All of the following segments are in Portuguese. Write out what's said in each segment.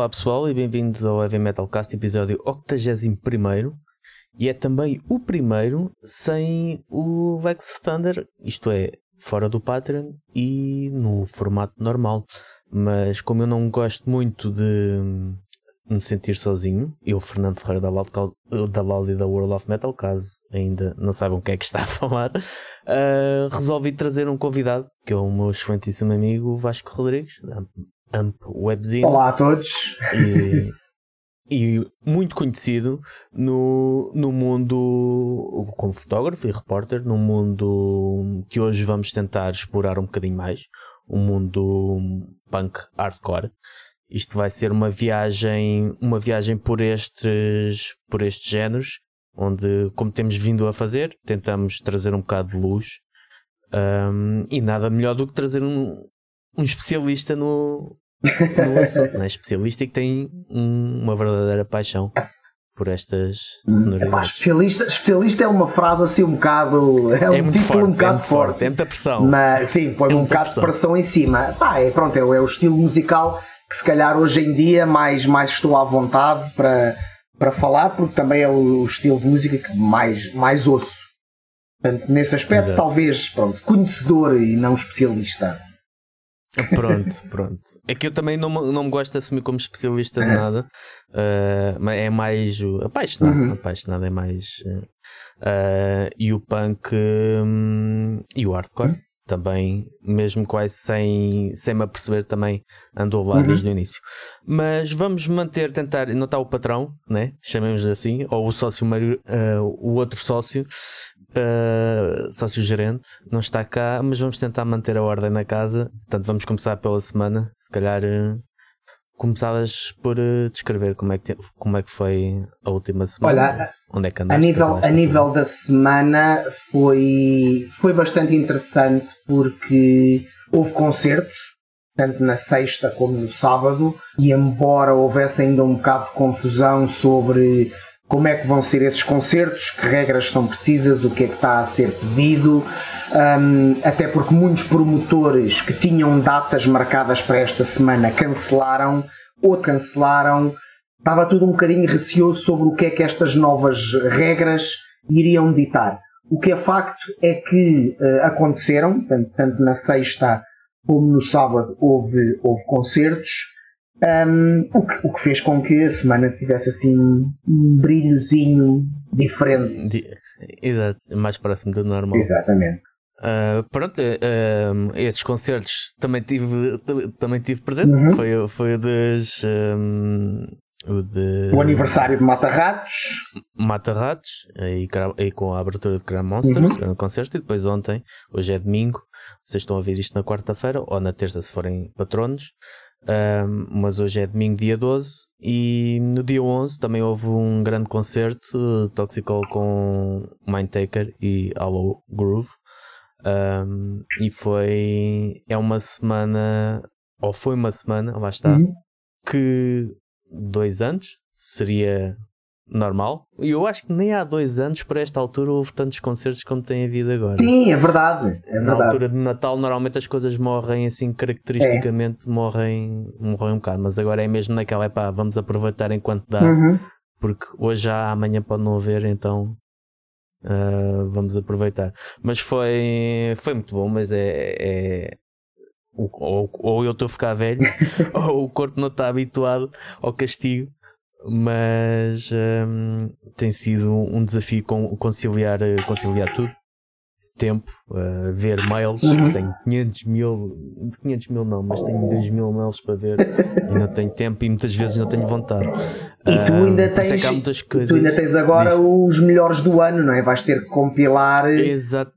Olá pessoal e bem-vindos ao Heavy Metal Cast, episódio 81 e é também o primeiro sem o Vex Thunder, isto é, fora do Patreon e no formato normal. Mas como eu não gosto muito de me sentir sozinho, eu, Fernando Ferreira da Loud, da e da World of Metal, caso ainda não saibam o que é que está a falar, uh, resolvi trazer um convidado, que é o meu excelentíssimo amigo Vasco Rodrigues, Amp Webzine. Olá a todos! E, e muito conhecido no, no mundo como fotógrafo e repórter, no mundo que hoje vamos tentar explorar um bocadinho mais, o um mundo punk hardcore. Isto vai ser uma viagem, uma viagem por estes, por estes géneros, onde, como temos vindo a fazer, tentamos trazer um bocado de luz. Um, e nada melhor do que trazer um, um especialista no, no assunto, né? especialista e que tem um, uma verdadeira paixão por estas sonoridades. especialista, especialista é uma frase assim um bocado. É, é um título forte, um bocado é forte. forte. É muita pressão. Mas sim, põe é um bocado pressão. de pressão em cima. Pá, é, pronto, é, é o estilo musical que se calhar hoje em dia mais, mais estou à vontade para, para falar, porque também é o, o estilo de música que mais, mais ouço. Portanto, nesse aspecto, Exato. talvez pronto, conhecedor e não especialista. Pronto, pronto. É que eu também não, não me gosto de assumir como especialista de nada, uh, é mais apaixonado. Uhum. Apaixonado é mais. Uh, e o punk um, e o hardcore. Uhum também, mesmo quase sem, sem me aperceber, também andou lá uhum. desde o início. Mas vamos manter, tentar, não está o patrão, né? chamemos assim, ou o sócio, uh, o outro sócio, uh, sócio gerente, não está cá, mas vamos tentar manter a ordem na casa. Portanto, vamos começar pela semana, se calhar. Uh, começavas por descrever como é, que, como é que foi a última semana. Olha, Onde é que andaste? A nível, a nível da semana foi, foi bastante interessante porque houve concertos, tanto na sexta como no sábado, e embora houvesse ainda um bocado de confusão sobre como é que vão ser esses concertos, que regras são precisas, o que é que está a ser pedido, um, até porque muitos promotores que tinham datas marcadas para esta semana cancelaram ou cancelaram estava tudo um bocadinho receoso sobre o que é que estas novas regras iriam ditar. O que é facto é que uh, aconteceram, tanto, tanto, na sexta como no sábado houve, houve concertos, um, o, que, o, que, fez com que a semana tivesse assim um brilhozinho diferente. Exato, mais próximo do normal. Exatamente. Uh, pronto, uh, esses concertos também tive, também tive presente. Uhum. Foi, foi o das, um, o, de... o aniversário de Mata Ratos. Mata Ratos, aí, aí com a abertura de Grand Monsters, uhum. concerto, e depois ontem, hoje é domingo, vocês estão a ver isto na quarta-feira ou na terça se forem patronos, um, mas hoje é domingo, dia 12, e no dia 11 também houve um grande concerto, Toxical com Mindtaker e Hollow Groove, um, e foi, é uma semana, ou foi uma semana, lá está, uhum. que dois anos seria normal. E eu acho que nem há dois anos, para esta altura, houve tantos concertos como tem havido agora. Sim, é verdade. É Na altura de Natal, normalmente as coisas morrem assim, caracteristicamente, é. morrem, morrem um bocado. Mas agora é mesmo naquela, é pá, vamos aproveitar enquanto dá. Uhum. Porque hoje já, amanhã pode não haver, então uh, vamos aproveitar. Mas foi, foi muito bom, mas é, é ou, ou eu estou a ficar velho, ou o corpo não está habituado ao castigo, mas um, tem sido um desafio conciliar, conciliar tudo tempo a ver mails, uhum. tenho 500 mil, 500 mil não, mas tenho 2 mil mails para ver e não tenho tempo e muitas vezes não tenho vontade. E tu ainda, uh, tens, é muitas coisas, tu ainda tens agora diz, os melhores do ano, não é? Vais ter que compilar. Exato,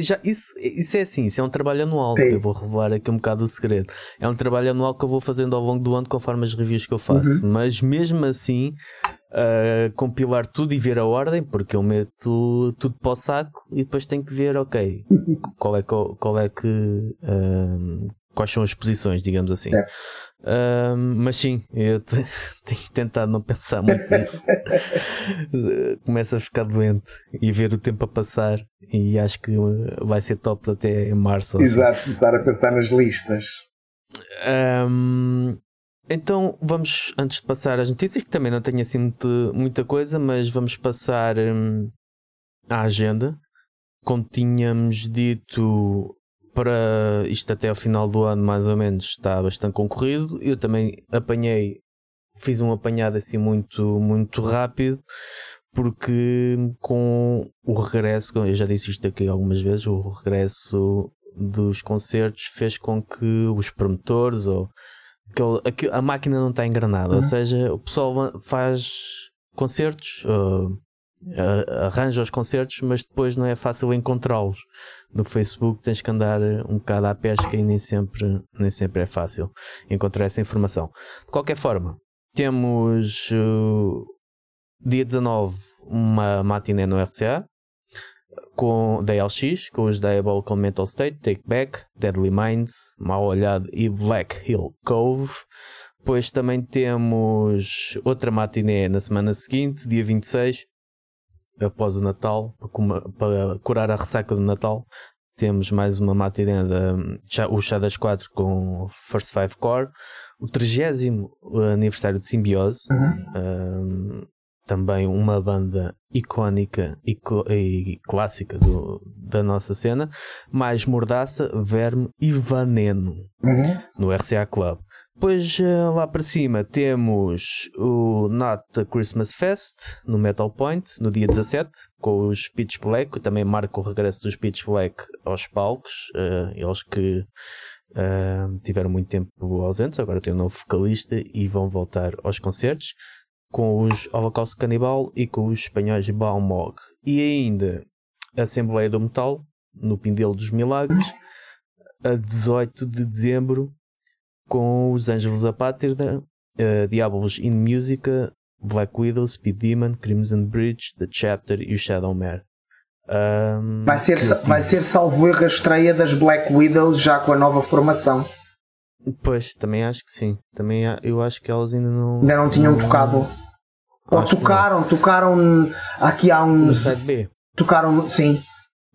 já, isso, isso é assim, isso é um trabalho anual. Sim. Eu vou revelar aqui um bocado o segredo. É um trabalho anual que eu vou fazendo ao longo do ano conforme as reviews que eu faço, uhum. mas mesmo assim uh, compilar tudo e ver a ordem, porque eu meto tudo para o saco e depois tenho que ver, ok, qual é, qual, qual é que. Uh, quais são as posições, digamos assim. Uh, mas sim, eu tenho tentado não pensar muito nisso. Começo a ficar doente e ver o tempo a passar e acho que vai ser top até março. Exato, assim. estar a pensar nas listas. Um, então vamos, antes de passar às notícias, que também não tenho assim muito, muita coisa, mas vamos passar hum, à agenda. Como tínhamos dito, para isto até ao final do ano, mais ou menos, está bastante concorrido. Eu também apanhei, fiz um apanhado assim muito, muito rápido, porque com o regresso, eu já disse isto aqui algumas vezes, o regresso dos concertos fez com que os promotores ou aquele, a máquina não está engranada, uhum. ou seja, o pessoal faz concertos, uh, arranja os concertos, mas depois não é fácil encontrá-los. No Facebook tens que andar um bocado à pesca e nem sempre, nem sempre é fácil encontrar essa informação. De qualquer forma, temos uh, dia 19 uma matiné no RCA, com DLX, com os Diabolical Mental State, Take Back, Deadly Minds, Mal Olhado e Black Hill Cove. Depois também temos outra matiné na semana seguinte, dia 26, após o Natal, para curar a ressaca do Natal. Temos mais uma matiné, da, o Chá das 4 com First Five Core. O 30 aniversário de Simbiose. Uhum. Um, também uma banda icónica e, e clássica do, da nossa cena, mais Mordaça, Verme e Veneno uhum. no RCA Club. Depois eh, lá para cima temos o Not the Christmas Fest no Metal Point no dia 17 com os Pitch Black, que também marca o regresso dos Pitch Black aos palcos, uh, eles que uh, tiveram muito tempo ausentes, agora tem um novo vocalista e vão voltar aos concertos com os Holocausto Canibal e com os espanhóis Balmog. E ainda a Assembleia do Metal, no Pindelo dos Milagres, a 18 de dezembro, com os Ângelos da Pátria, uh, Diablos in Musica, Black Widow, Speed Demon, Crimson Bridge, The Chapter e o Shadow Mare. Um, vai, ser, vai ser salvo erro a estreia das Black Widows já com a nova formação. Pois, também acho que sim. Também eu acho que elas ainda não. Ainda não tinham não... tocado. Ou tocaram, tocaram aqui há uns. No site B. Tocaram, sim.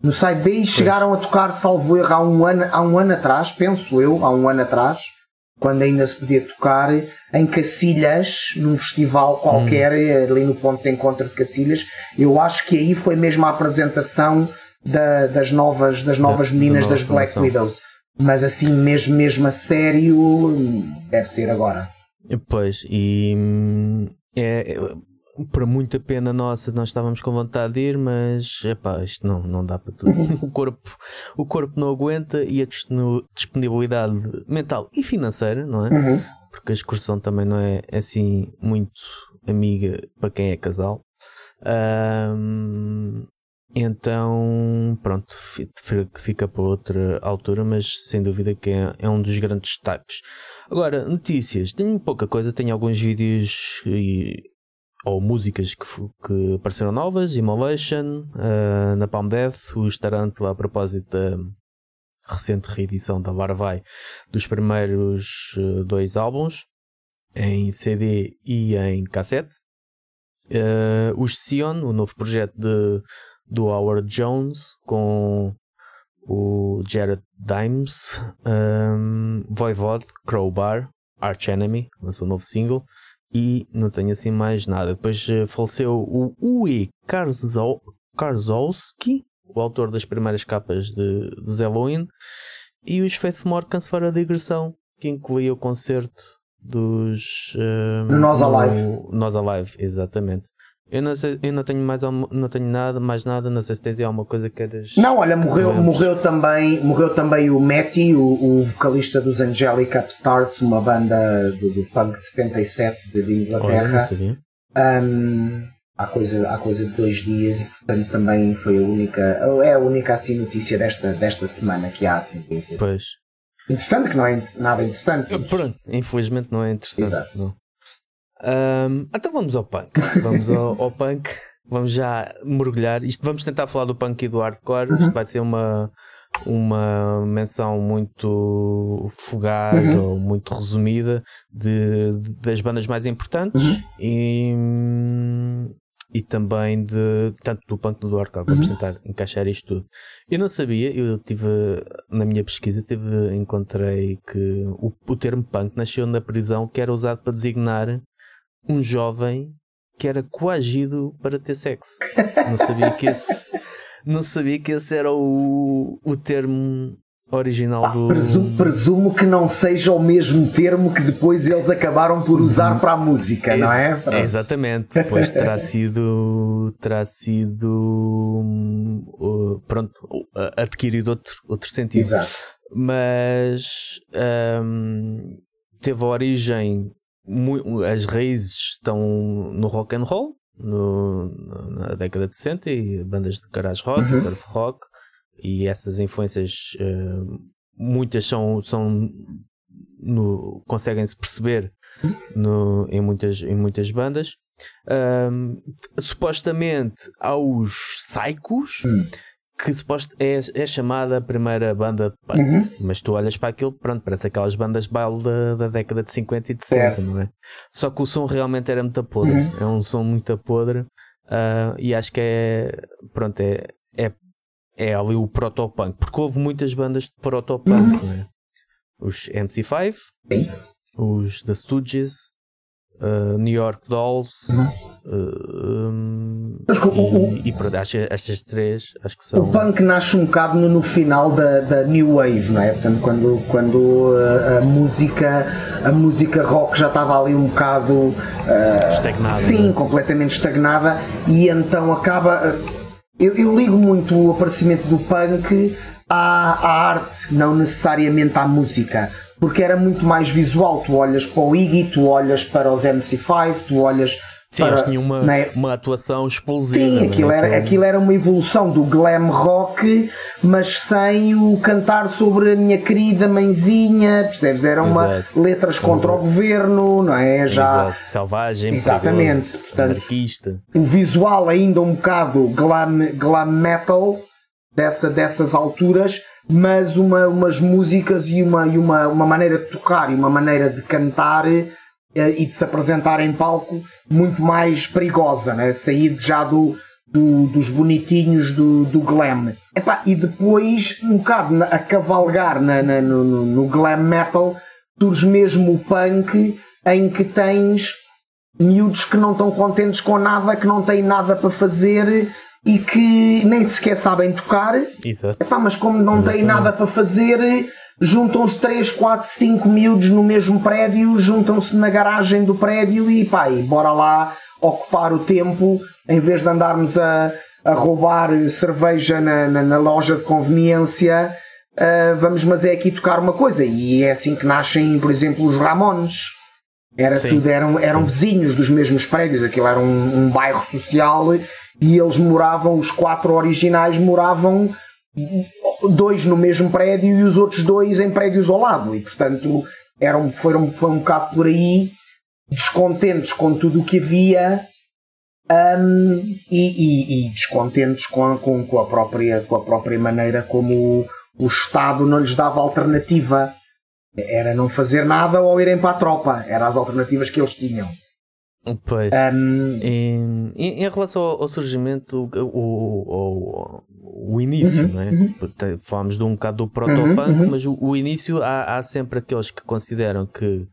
No site B e pois. chegaram a tocar, salvo erro, há um, ano, há um ano atrás, penso eu, há um ano atrás, quando ainda se podia tocar em Cacilhas, num festival qualquer, hum. ali no ponto de encontro de Cacilhas. Eu acho que aí foi mesmo a apresentação da, das novas, das novas da, meninas da das Black formação. Widows. Mas assim, mesmo, mesmo a sério, deve ser agora. Pois, e hum, é, para muita pena nossa, nós estávamos com vontade de ir, mas epá, isto não, não dá para tudo. o, corpo, o corpo não aguenta e a disponibilidade mental e financeira, não é? Uhum. Porque a excursão também não é assim muito amiga para quem é casal. Um, então, pronto, fica para outra altura, mas sem dúvida que é, é, um dos grandes destaques. Agora, notícias. Tenho pouca coisa, tenho alguns vídeos e, ou músicas que, que apareceram novas, Immolation, uh, na Palm Death, o Starantula a propósito da recente reedição da Varvai dos primeiros uh, dois álbuns, em CD e em cassete. Uh, os Sion, o novo projeto de do Howard Jones com o Jared Dimes, um, Voivod, Crowbar, Arch Enemy, lançou um novo single e não tenho assim mais nada. Depois uh, faleceu o Uwe Karzowski, o autor das primeiras capas de, dos Halloween, e os Faith More cancelaram a digressão, que incluía o concerto dos. Um, Nós Alive. Nós Alive, exatamente. Eu não, sei, eu não tenho mais não tenho nada, mais nada, não sei se tens alguma coisa que queres. Não, olha, morreu, morreu também, morreu também o Matty, o, o vocalista dos Angelic Upstarts, uma banda do, do punk de 77 de, de Inglaterra. Olha, sabia. Um, há coisa, há coisa de dois dias e portanto também foi a única, é a única assim notícia desta, desta semana que há assim. Pois. Interessante que não é nada interessante. Pronto, infelizmente não é interessante. Exato. Não. Um, então vamos ao punk. Vamos ao, ao, punk. Vamos já mergulhar. Isto, vamos tentar falar do punk e do hardcore. Isto uhum. vai ser uma, uma menção muito fugaz uhum. ou muito resumida de, de, das bandas mais importantes. Uhum. E, e também de tanto do punk como do hardcore. Vamos uhum. tentar encaixar isto tudo. Eu não sabia, eu tive na minha pesquisa tive, encontrei que o, o termo punk nasceu na prisão que era usado para designar um jovem que era coagido para ter sexo. Não sabia que esse não sabia que esse era o, o termo original do. Presumo, presumo, que não seja o mesmo termo que depois eles acabaram por usar uhum. para a música, Ex não é? Para... Exatamente. Depois terá sido. terá sido. Uh, pronto, adquirido outro, outro sentido. Exato. Mas. Um, teve a origem. As raízes estão no rock and roll, no, na década de 60 e bandas de garage rock, uhum. surf rock e essas influências, uh, muitas são, são conseguem-se perceber no, em, muitas, em muitas bandas. Um, supostamente aos Psychos, hum. Que suposto é, é chamada a primeira banda de punk, uhum. mas tu olhas para aquilo, pronto, parece aquelas bandas baile da, da década de 50 e de 60, não é? Só que o som realmente era muito podre, uhum. é um som muito podre. Uh, e acho que é pronto, é, é é ali o protopunk, porque houve muitas bandas de protopunk, uhum. né? Os MC5, Sim. os The Stooges, uh, New York Dolls, uhum. uh, um, e, e, pronto, acho, estas três acho que são. O punk nasce um bocado no, no final da, da, New Wave, não é? Portanto, quando, quando a, uh, a música a música rock já estava ali um bocado uh, estagnada. Sim, né? completamente estagnada, e então acaba eu, eu, ligo muito o aparecimento do punk à, à, arte, não necessariamente à música, porque era muito mais visual. Tu olhas para o Iggy, tu olhas para os MC5, tu olhas Sim, para, eles tinham uma, né? uma atuação explosiva. Sim, é? aquilo, era, aquilo era uma evolução do glam rock, mas sem o cantar sobre a minha querida mãezinha, percebes? Eram uma, letras contra o governo, não é? Já, Exato. Selvagem, exatamente. Portanto, anarquista. O visual ainda um bocado glam, glam metal dessa, dessas alturas, mas uma, umas músicas e, uma, e uma, uma maneira de tocar e uma maneira de cantar eh, e de se apresentar em palco muito mais perigosa, né? sair já do, do, dos bonitinhos do, do glam. Epá, e depois, um bocado a cavalgar na, na, no, no glam metal, surge mesmo o punk em que tens miúdos que não estão contentes com nada, que não têm nada para fazer e que nem sequer sabem tocar. Exato. Epá, mas como não Exatamente. têm nada para fazer, juntam-se 3, 4, 5 miúdos no mesmo prédio, juntam-se na garagem do prédio e pá, e bora lá ocupar o tempo em vez de andarmos a, a roubar cerveja na, na, na loja de conveniência. Uh, vamos, mas é aqui tocar uma coisa, e é assim que nascem, por exemplo, os Ramones. Era tudo, eram, eram vizinhos dos mesmos prédios, aquilo era um, um bairro social e eles moravam, os quatro originais moravam dois no mesmo prédio e os outros dois em prédios ao lado. E portanto eram, foram, foi um bocado por aí descontentes com tudo o que havia um, e, e, e, descontentes com, com, com, a própria, com a própria maneira como o, o Estado não lhes dava alternativa. Era não fazer nada ou irem para a tropa. Eram as alternativas que eles tinham. Pois. Um, em, em, relação ao, ao surgimento, o, o, o, início, uhum, não é? Uhum. Falámos de um bocado do protopunk, uhum, uhum. mas o, o início há, há, sempre aqueles que consideram que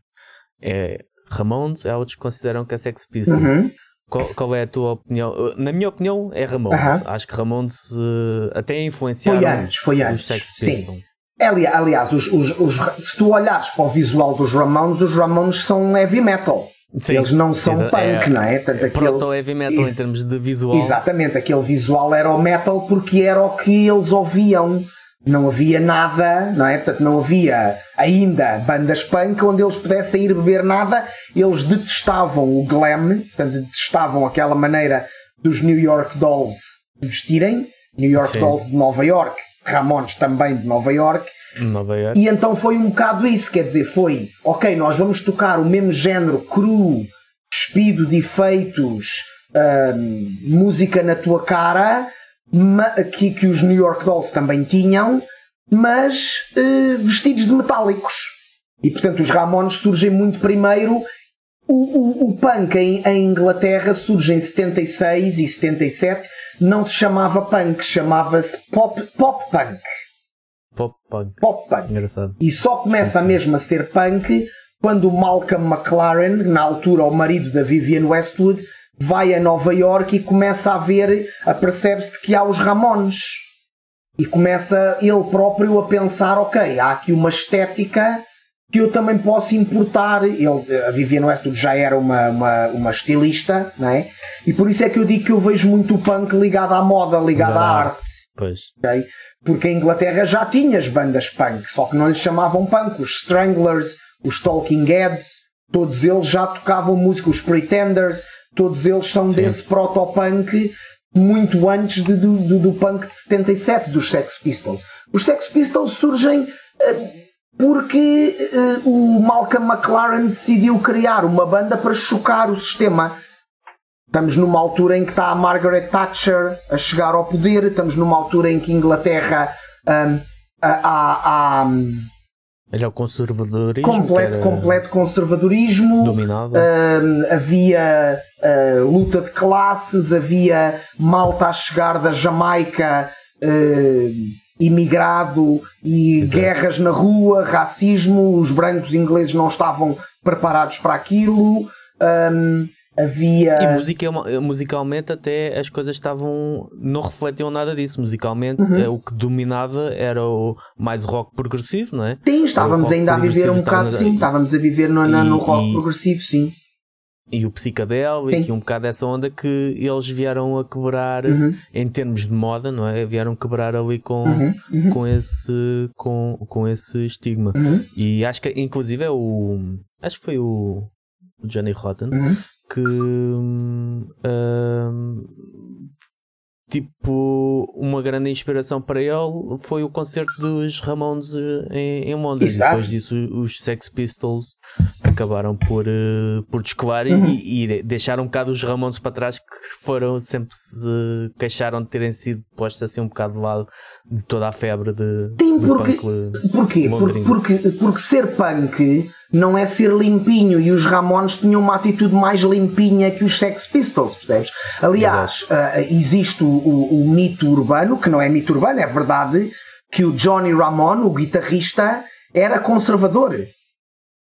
é Ramones, há outros que consideram que é Sex Pistols. Uhum. Qual, qual, é a tua opinião? Na minha opinião, é Ramones. Acho que Ramones uh, até influenciaram foi antes, foi antes. os Sex Pistols. Sim. Aliás, os, os, os, se tu olhares para o visual dos Ramones, os Ramones são heavy metal. Sim, Eles não são punk, é, não é? Tanto é proto heavy metal em termos de visual. Exatamente, aquele visual era o metal porque era o que eles ouviam. Não havia nada, não é? Portanto, não havia ainda bandas punk onde eles pudessem ir beber nada. Eles detestavam o glam, portanto, detestavam aquela maneira dos New York Dolls vestirem. New York Sim. Dolls de Nova York, Ramones também de Nova York Nova York. E então foi um bocado isso, quer dizer, foi, ok, nós vamos tocar o mesmo género cru, despido de efeitos, hum, música na tua cara, que, que os New York Dolls também tinham, mas uh, vestidos de metálicos. E portanto os Ramones surgem muito primeiro o, o, o punk em, em, Inglaterra surge em 76 e 77, não se chamava punk, chamava-se pop, pop punk. Pop punk. Pop punk. Engraçado. E só começa Sim. mesmo a ser punk quando o Malcolm McLaren, na altura o marido da Vivienne Westwood, vai a Nova York e começa a ver, apercebe-se que há os Ramones. E começa ele próprio a pensar, ok, há aqui uma estética que eu também posso importar. Ele, a Vivienne Westwood já era uma, uma, uma estilista, não é? E por isso é que eu digo que eu vejo muito o punk ligado à moda, ligado à arte. arte. Pois. Okay? Porque a Inglaterra já tinha as bandas punk, só que não lhes chamavam punk. Os Stranglers, os Talking Heads, todos eles já tocavam música, os Pretenders, todos eles são Sim. desse proto-punk muito antes de, do, do, do, punk de 77, dos Sex Pistols. Os Sex Pistols surgem uh, porque uh, o Malcolm McLaren decidiu criar uma banda para chocar o sistema. Estamos numa altura em que está a Margaret Thatcher a chegar ao poder, estamos numa altura em que Inglaterra um, há, é o conservadorismo. Completo, completo conservadorismo. Dominado. Uh, havia uh, luta de classes, havia malta a chegar da Jamaica uh, imigrado e Exato. guerras na rua, racismo. Os brancos ingleses não estavam preparados para aquilo. Havia. E musica, musicalmente até as coisas estavam. não refletiam nada disso. Musicalmente uhum. É, o que dominava era o mais rock progressivo, não é? Sim, estávamos ainda a viver um bocado, na... sim. Estávamos a viver no, e, no rock e... progressivo, sim. E o psicadélico e um bocado dessa onda que eles vieram a quebrar uhum. em termos de moda, não é? Vieram quebrar ali com, uhum. Uhum. com, esse, com, com esse estigma. Uhum. E acho que inclusive é o. Acho que foi o Johnny Rotten uhum que uh, tipo uma grande inspiração para ele foi o concerto dos Ramones eh, em, em Londres. Exato. Depois disso, os Sex Pistols acabaram por, uh, por descolar uhum. e, e, deixaram um bocado os Ramones para trás, que foram sempre se queixaram de terem sido postos assim um bocado de lado de toda a febre de, Sim, porque, punk porquê? Porque, porque, porque ser punk não é ser limpinho e os Ramones tinham uma atitude mais limpinha que os Sex Pistols, percebes? Aliás, uh, existe o, o, o, mito urbano, que não é mito urbano, é verdade, que o Johnny Ramone, o guitarrista, era conservador.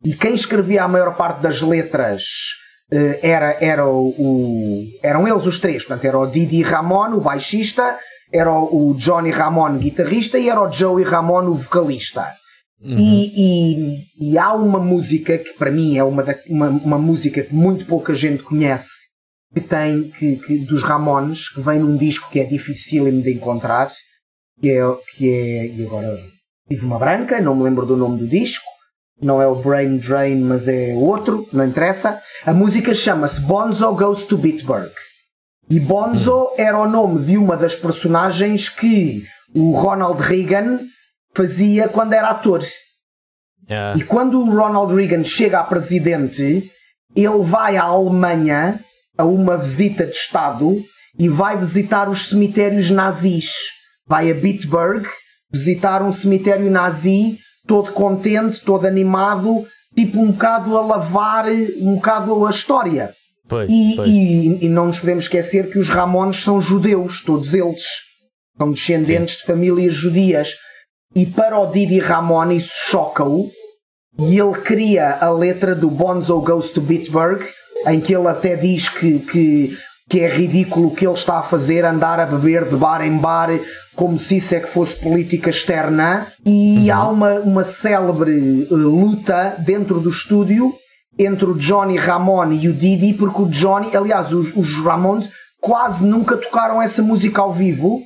E quem escrevia a maior parte das letras uh, era, era o, o, eram eles os três, portanto, era o Didi Ramone, o baixista, era o, Johnny Ramone, guitarrista, e era o Joey Ramone, o vocalista. Uhum. E, e, e, há uma música que para mim é uma, da, uma, uma, música que muito pouca gente conhece, que tem que, que, dos Ramones, que vem num disco que é difícil de encontrar, que é, que é e agora tive uma branca, não me lembro do nome do disco, não é o Brain Drain, mas é outro, não interessa. A música chama-se Bonzo Goes to Bitburg. E Bonzo uhum. era o nome de uma das personagens que o Ronald Reagan fazia quando era ator. Yeah. E quando o Ronald Reagan chega a presidente, ele vai à Alemanha a uma visita de Estado e vai visitar os cemitérios nazis. Vai a Bitburg visitar um cemitério nazi, todo contente, todo animado, tipo um bocado a lavar um bocado a história. Pois, e, pois. E, e, não nos podemos esquecer que os Ramones são judeus, todos eles. São descendentes Sim. de famílias judias. E para o Didi Ramon isso choca-o e ele cria a letra do Bonzo Goes to Bitburg, em que ele até diz que, que, que é ridículo o que ele está a fazer, andar a beber de bar em bar, como se isso é que fosse política externa. E uhum. há uma, uma célebre uh, luta dentro do estúdio entre o Johnny Ramone e o Didi, porque o Johnny, aliás, os, os Ramones quase nunca tocaram essa música ao vivo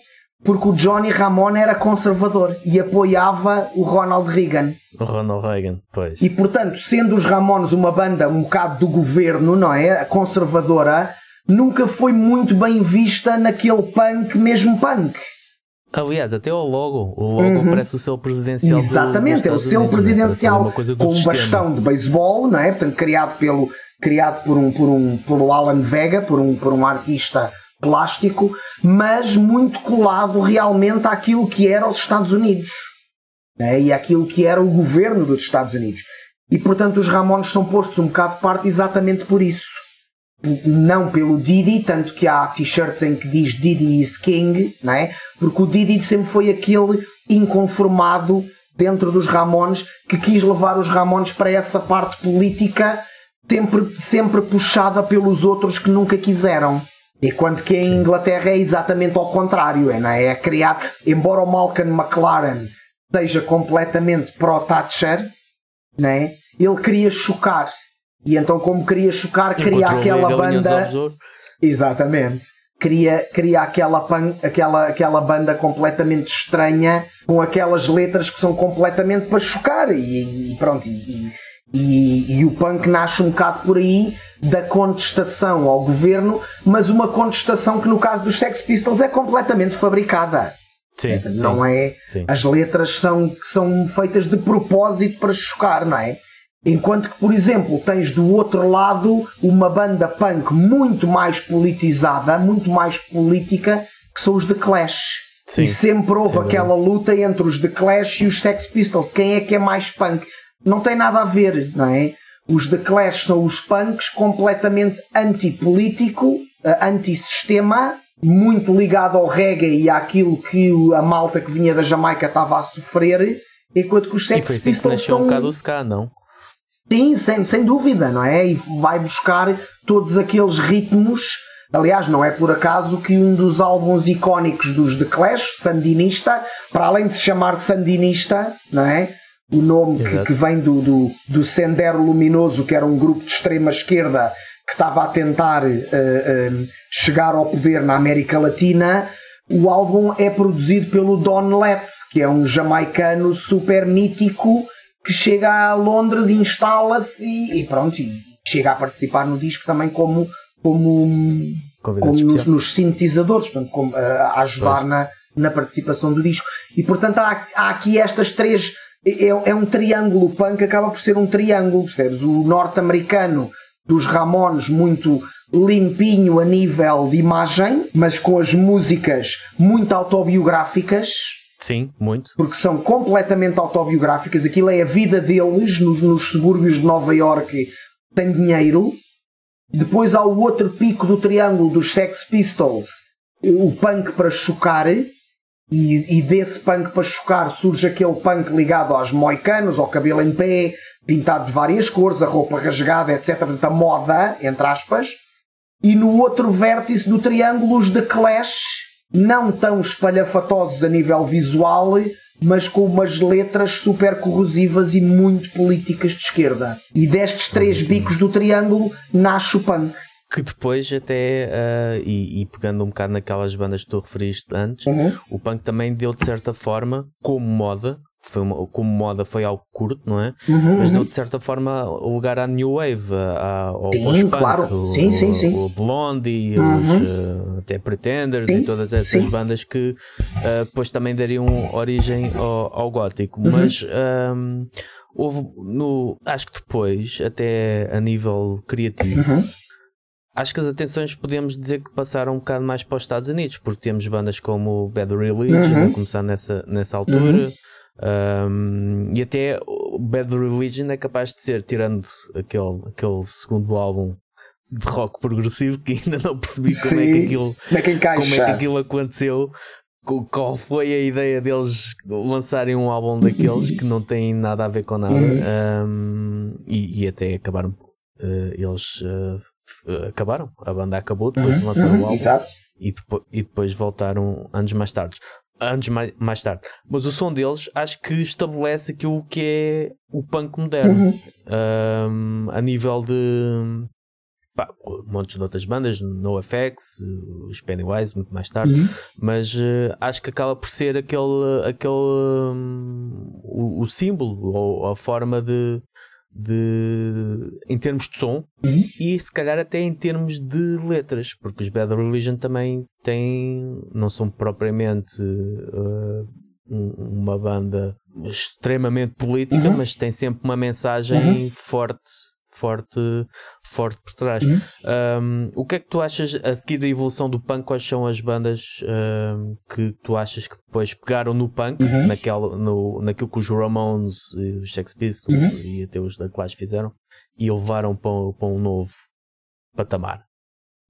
porque o Johnny Ramone era conservador e apoiava o Ronald Reagan. O Ronald Reagan, pois. E portanto, sendo os Ramones uma banda um bocado do governo, não é? Conservadora, nunca foi muito bem vista naquele punk, mesmo punk. Aliás, até o logo. O logo uhum. parece o selo presidencial Exatamente, é o selo Unidos, presidencial né? com um bastão de beisebol, não é? Portanto, criado pelo criado por um por um pelo Alan Vega, por um por um artista plástico, mas muito colado realmente àquilo que era os Estados Unidos né? e àquilo que era o governo dos Estados Unidos. e portanto os Ramones são postos um bocado de parte exatamente por isso. Não pelo Didi, tanto que há t-shirts em que diz Didi is King, não é? porque o Didi sempre foi aquele inconformado dentro dos Ramones que quis levar os Ramones para essa parte política sempre, sempre puxada pelos outros que nunca quiseram. Enquanto que em Inglaterra é exatamente ao contrário, é, não é? é criar, embora o Malcolm McLaren seja completamente pró-Thatcher, né? ele queria chocar. E então, como queria chocar, queria aquela banda. Exatamente. Queria, queria aquela, pan, aquela, aquela banda completamente estranha, com aquelas letras que são completamente para chocar. E, e pronto, e, e, e, o punk nasce um bocado por aí da contestação ao governo, mas uma contestação que no caso dos Sex Pistols é completamente fabricada. Sim, não sim, é? Sim. As letras são, são feitas de propósito para chocar, não é? Enquanto que, por exemplo, tens do outro lado uma banda punk muito mais politizada, muito mais política, que são os The Clash. Sim, e sempre houve aquela luta entre os The Clash e os Sex Pistols. Quem é que é mais punk? Não tem nada a ver, não é? Os The Clash são os punks completamente antipolítico, eh, antissistema, muito ligado ao reggae e àquilo que a malta que vinha da Jamaica estava a sofrer, enquanto que os Sex E foi assim que nasceu são... um bocado o ska, não? Sim, sem, sem dúvida, não é? E vai buscar todos aqueles ritmos. Aliás, não é por acaso que um dos álbuns icónicos dos The Clash, Sandinista, para além de se chamar Sandinista, não é? O nome que, que, vem do, do, do Sendero Luminoso, que era um grupo de extrema esquerda que estava a tentar uh, uh, chegar ao poder na América Latina, o álbum é produzido pelo Don Letts, que é um jamaicano super mítico que chega a Londres, instala-se e, e, pronto, e chega a participar no disco também como, como, como nos, nos, sintetizadores, portanto, como, uh, a ajudar na, na participação do disco. E portanto há, há aqui estas três. É, é um triângulo, o punk acaba por ser um triângulo, percebes? O norte-americano dos Ramones muito limpinho a nível de imagem, mas com as músicas muito autobiográficas, Sim, muito. Porque são completamente autobiográficas. Aquilo é a vida deles nos, nos subúrbios de Nova York sem dinheiro. Depois há o outro pico do triângulo dos Sex Pistols, o punk para chocar. E, e desse punk para chocar surge aquele punk ligado aos moicanos, ao cabelo em pé, pintado de várias cores, a roupa rasgada, etc. Portanto, a moda, entre aspas. E no outro vértice do triângulo, os The Clash, não tão espalhafatosos a nível visual, mas com umas letras super corrosivas e muito políticas de esquerda. E destes três bicos do triângulo nasce o punk. Que depois, até, uh, e, e, pegando um bocado naquelas bandas que tu referiste antes, uhum. o punk também deu de certa forma, como moda, foi uma, como moda foi algo curto, não é? Uhum, Mas deu uhum. de certa forma lugar à New Wave, à, ao sim, post-punk, claro. sim, sim, sim. o Blondie, uhum. os, uh, até Pretenders sim, e todas essas sim. bandas que uh, depois também dariam origem ao, ao gótico. Uhum. Mas um, houve no. Acho que depois, até a nível criativo. Uhum. Acho que as atenções podemos dizer que passaram um bocado mais para os Estados Unidos, porque temos bandas como Bad Religion Uhum. a começar nessa, nessa altura. Um, e até Bad Religion é capaz de ser, tirando aquele, aquele segundo álbum de rock progressivo que ainda não percebi como é que aquilo, como é que, como é que aquilo aconteceu. Qual foi a ideia deles lançarem um álbum daqueles que não tem nada a ver com nada um, e, e, até acabaram uh, eles uh, acabaram, a banda acabou depois de lançar o álbum e depois, e depois voltaram anos mais tarde. Anos mais, mais tarde. Mas o som deles acho que estabelece aquilo que é o punk moderno. Um, a nível de pá, montes de outras bandas, NoFX, os Pennywise, muito mais tarde, mas uh, acho que acaba por ser aquele, aquele um, o, o, símbolo ou a forma de, de em termos de som uhum. e se calhar até em termos de letras, porque os Bad Religion também têm, não são propriamente uh, uma banda extremamente política, uhum. mas tem sempre uma mensagem uhum. forte forte, forte por trás. Uhum. Um, o que é que tu achas, a seguir da evolução do punk, quais são as bandas um, que tu achas que depois pegaram no punk, uhum. naquela, no, naquilo que os Ramones e os Sex Pistols uhum. e até os da Clash fizeram e levaram para, para um novo patamar?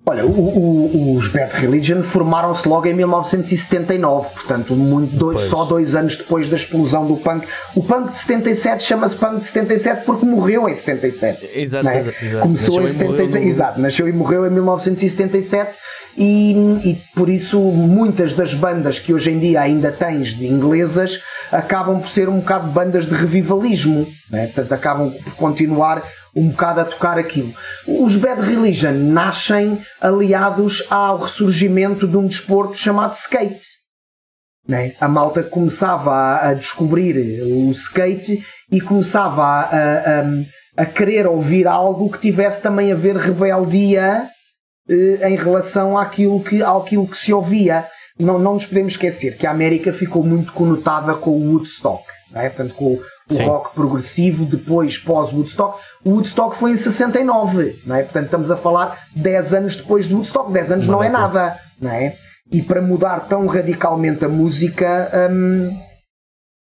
Olha, o, o, os Bad Religion formaram-se logo em 1979, portanto, muito dois, só dois anos depois da explosão do punk. O punk de 77 chama-se punk de 77 porque morreu em 77. Exato, é? exato, exato. Começou nasceu em 77, no... exato, nasceu e morreu em 1977 e, e por isso muitas das bandas que hoje em dia ainda tens de inglesas acabam por ser um bocado bandas de revivalismo, né? portanto acabam por continuar um bocado a tocar aquilo. Os Bad Religion nascem aliados ao ressurgimento de um desporto chamado skate. Né? A malta começava a, descobrir o skate e começava a, a, a, querer ouvir algo que tivesse também a ver rebeldia eh, em relação àquilo que, àquilo que se ouvia. Não, não nos podemos esquecer que a América ficou muito conotada com o Woodstock, né? portanto, com o Sim. rock progressivo, depois pós-Woodstock. O Woodstock foi em 69, não é? Portanto, estamos a falar 10 anos depois do Woodstock. 10 anos não, não é, é nada, não é? E para mudar tão radicalmente a música, hum,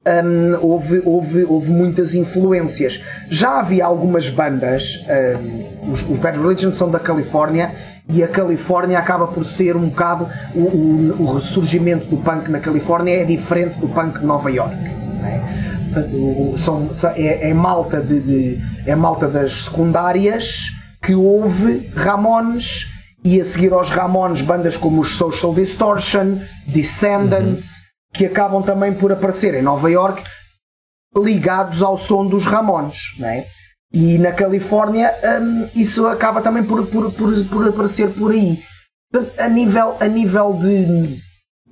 hum, houve, houve, houve muitas influências. Já havia algumas bandas, hum, os, os Bad Religion são da Califórnia, e a Califórnia acaba por ser um bocado o, o, o ressurgimento do punk na Califórnia é diferente do punk de Nova York. É? São, é, é, malta de, de, é malta das secundárias que houve Ramones e a seguir aos Ramones bandas como os Social Distortion, Descendants, uhum. que acabam também por aparecer em Nova York ligados ao som dos Ramones. Né? E na Califórnia um, isso acaba também por, por, por, por aparecer por aí. a nível, a nível de,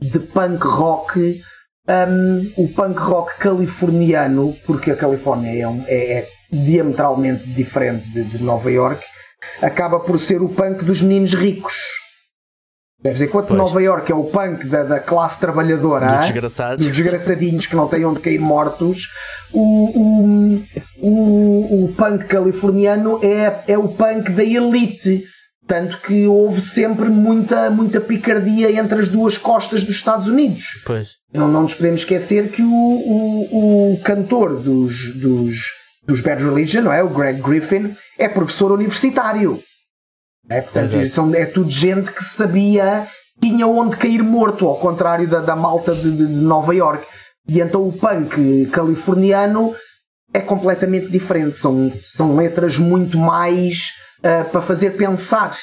de punk rock, um, o punk rock californiano, porque a Califórnia é, um, é, é diametralmente diferente de, de, Nova York, acaba por ser o punk dos meninos ricos. Deve dizer, enquanto pois. Nova York é o punk da, da classe trabalhadora, dos desgraçadinhos que não têm onde cair mortos, o, o, o, o punk californiano é, é o punk da elite tanto que houve sempre muita, muita picardia entre as duas costas dos Estados Unidos. Pois. Não, não nos podemos esquecer que o, o, o cantor dos, dos, dos Bad Religion, não é? o Greg Griffin, é professor universitário. É, portanto, são, é tudo gente que sabia, tinha onde cair morto, ao contrário da, da malta de, de Nova York. E então o punk californiano é completamente diferente. São, são letras muito mais uh, para fazer pensar.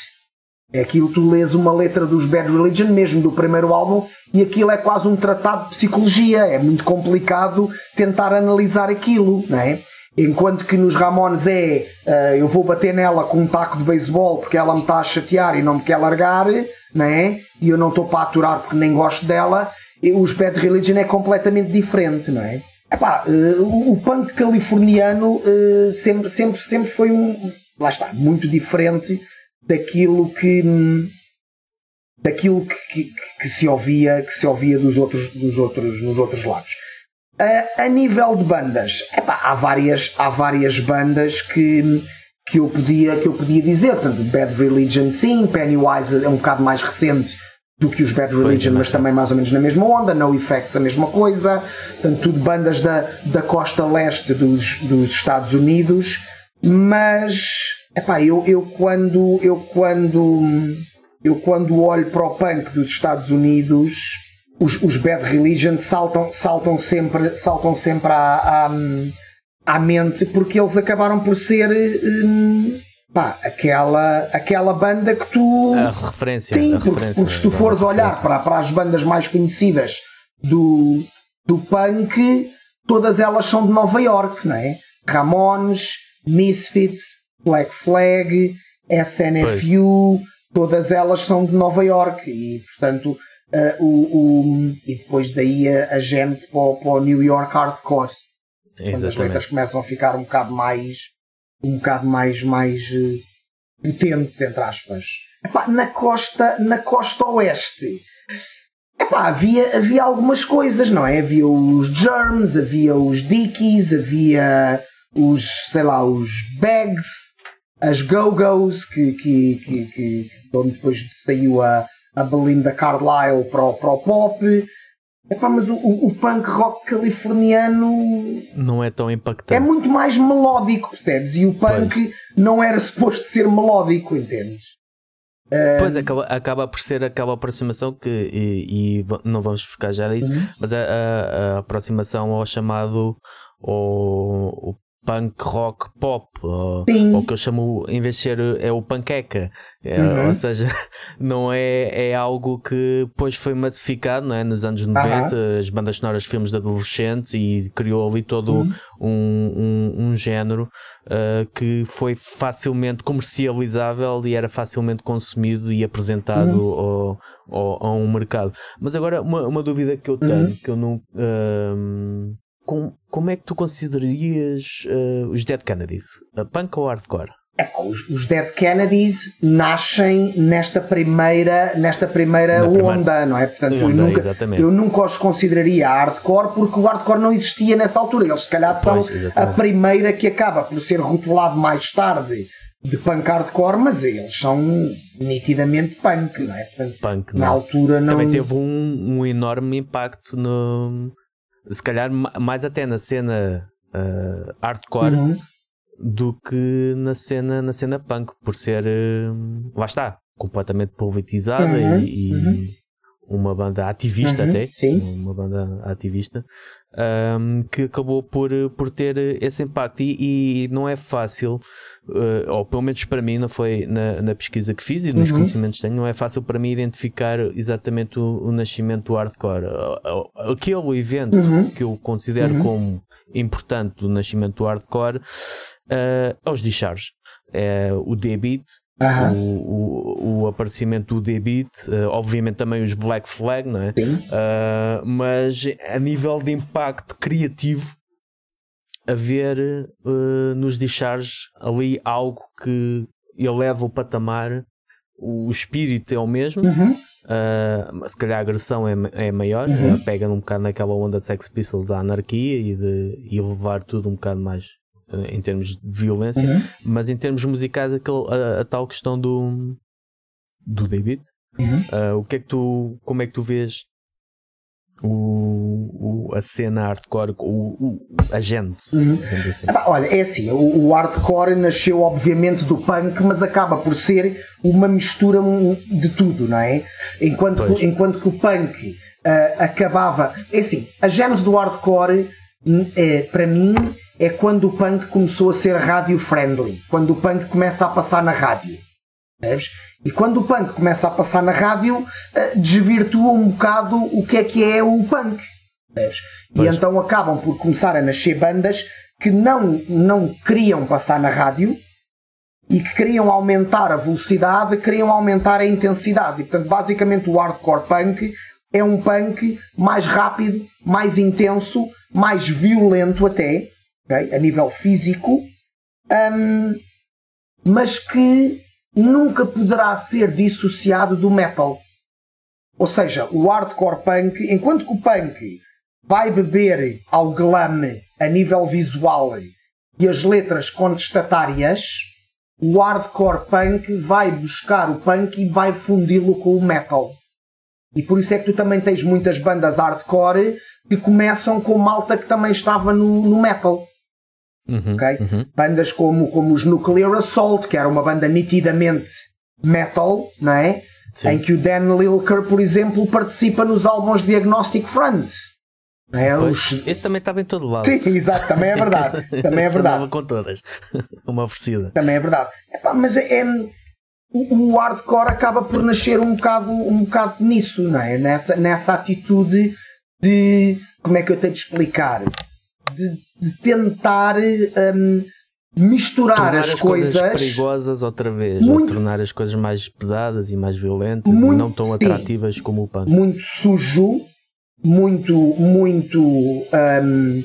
É aquilo tu lês uma letra dos Bad Religion, mesmo do primeiro álbum, e aquilo é quase um tratado de psicologia. É muito complicado tentar analisar aquilo, não é? Enquanto que nos Ramones é uh, eu vou bater nela com um taco de beisebol porque ela me está a chatear e não me quer largar, não é? E eu não estou para aturar porque nem gosto dela. E os Bad Religion é completamente diferente, não é? Epá, uh, o punk californiano uh, sempre, sempre, sempre foi um, lá está, muito diferente daquilo que daquilo que, que, que, se ouvia que se ouvia dos outros dos outros nos outros lados. A, a nível de bandas epá, há várias há várias bandas que que eu podia que eu podia dizer. Portanto Bad Religion sim Pennywise é um bocado mais recente do que os Bad Religion, mas também mais ou menos na mesma onda, No Effects a mesma coisa, portanto tudo bandas da, da costa leste dos, dos Estados Unidos mas epá, eu, eu quando eu quando eu quando olho para o punk dos Estados Unidos os, os Bad Religion saltam, saltam sempre, saltam sempre à, à, à mente porque eles acabaram por ser hum, pá, aquela, aquela banda que tu. A referência. Sim, a porque, referência, porque se tu fores olhar para, para as bandas mais conhecidas do, do punk, todas elas são de Nova York, não é? Ramones, Misfits, Black Flag, SNFU, pois. todas elas são de Nova York e, portanto, uh, o, o, e depois daí a, a Gems para, para o New York Hardcore. Exatamente. Quando as letras começam a ficar um bocado mais, um bocado mais, mais uh, potentes, entre aspas. Epá, na costa, na costa oeste, epá, havia, havia algumas coisas, não é? Havia os Germs, havia os Dickies, havia os, sei lá, os bags, as Go-Go's, que, que, que, que, onde depois saiu a, a Belinda Carlisle para o, para o pop. Epá, mas o, o, punk rock californiano não é tão impactante. É muito mais melódico, percebes? E o punk pois. não era suposto ser melódico, entendes? Pois acaba, acaba por ser aquela aproximação que, e, e não vamos ficar já disso, uhum. mas a, a, a, aproximação ao chamado o, o punk rock pop, ou, ou, que eu chamo, em vez de ser, é o panqueca. É, uhum. Ou seja, não é, é algo que depois foi massificado não é? nos anos 90, uhum. as bandas sonoras de filmes de adolescentes e criou ali todo uhum. um, um, um, género uh, que foi facilmente comercializável e era facilmente consumido e apresentado uhum. ao, ao, a um mercado. Mas agora, uma, uma dúvida que eu tenho, uhum. que eu não. Uh, com, como é que tu considerarias uh, os Dead Kennedys? A punk ou hardcore? É, os, os, Dead Kennedys nascem nesta primeira, nesta primeira onda, não é? Portanto, onda, eu, nunca, eu nunca os consideraria hardcore porque o hardcore não existia nessa altura. Eles, se calhar, são pois, a primeira que acaba por ser rotulado mais tarde de punk hardcore, mas eles são nitidamente punk, não é? Portanto, punk, não. Na altura não. Também teve um, um enorme impacto no, se calhar mais até na cena uh, hardcore uhum. do que na cena, na cena punk, por ser, uh, lá está, completamente politizada uhum. e, e uhum. Uma banda ativista uhum. até, Sim. uma banda ativista, um, que acabou por, por ter esse impacto. E, e não é fácil, uh, ou pelo menos para mim, não foi na, na pesquisa que fiz e nos uhum. conhecimentos que tenho, não é fácil para mim identificar exatamente o, o nascimento do hardcore. Aquele evento uhum. que eu considero uhum. como importante do nascimento do hardcore uh, é os Discharge. É o D-Beat, o, o, o, aparecimento do D-Beat, uh, obviamente também os Black Flag, não é? Uh, mas a nível de impacto criativo, haver uh, nos Discharge ali algo que eleva o patamar, o espírito é o mesmo. Uhum. Uh, se calhar a agressão é, é maior, uhum. pega um bocado naquela onda de Sex Pistols da anarquia e de e levar tudo um bocado mais eh, em termos de violência, uhum. mas em termos musicais, aquele, a, a, tal questão do, do David. Uhum. Uh, o que é que tu, como é que tu vês o, o, a cena hardcore, o, o a gênese? Uhum. Assim. olha, é assim, o, o, hardcore nasceu obviamente do punk, mas acaba por ser uma mistura de tudo, não é? Enquanto, que, enquanto que o punk uh, acabava. É assim, a gênese do hardcore, é, para mim, é quando o punk começou a ser radio-friendly. Quando o punk começa a passar na rádio. Sabes? E quando o punk começa a passar na rádio, eh, desvirtua um bocado o que é que é o punk. Sabes? E então acabam por começar a nascer bandas que não, não queriam passar na rádio e que queriam aumentar a velocidade, queriam aumentar a intensidade. E, portanto, basicamente o hardcore punk é um punk mais rápido, mais intenso, mais violento até, okay? a nível físico, um, mas que nunca poderá ser dissociado do metal. Ou seja, o hardcore punk, enquanto que o punk vai beber ao glam a nível visual e as letras contestatárias, o hardcore punk vai buscar o punk e vai fundi-lo com o metal. E por isso é que tu também tens muitas bandas hardcore que começam com malta que também estava no, no metal. Uhum, okay? uhum. Bandas como, como os Nuclear Assault, que era uma banda nitidamente metal, não é? Sim. Em que o Dan Lilker, por exemplo, participa nos álbuns Diagnostic Front. É, os... Esse também estava em todo lado. Sim, exato, também é verdade. Também é verdade. com todas. uma oferecida. Também é verdade. Epá, mas é, é, o, o hardcore acaba por nascer um bocado, um bocado nisso, não é? Nessa, nessa atitude de. Como é que eu tenho de explicar? De, de tentar um, misturar tornar as, as coisas, coisas, perigosas outra vez, muito, ou tornar as coisas mais pesadas e mais violentas muito, e não tão atrativas sim, como o punk. Muito sujo, muito, muito, um,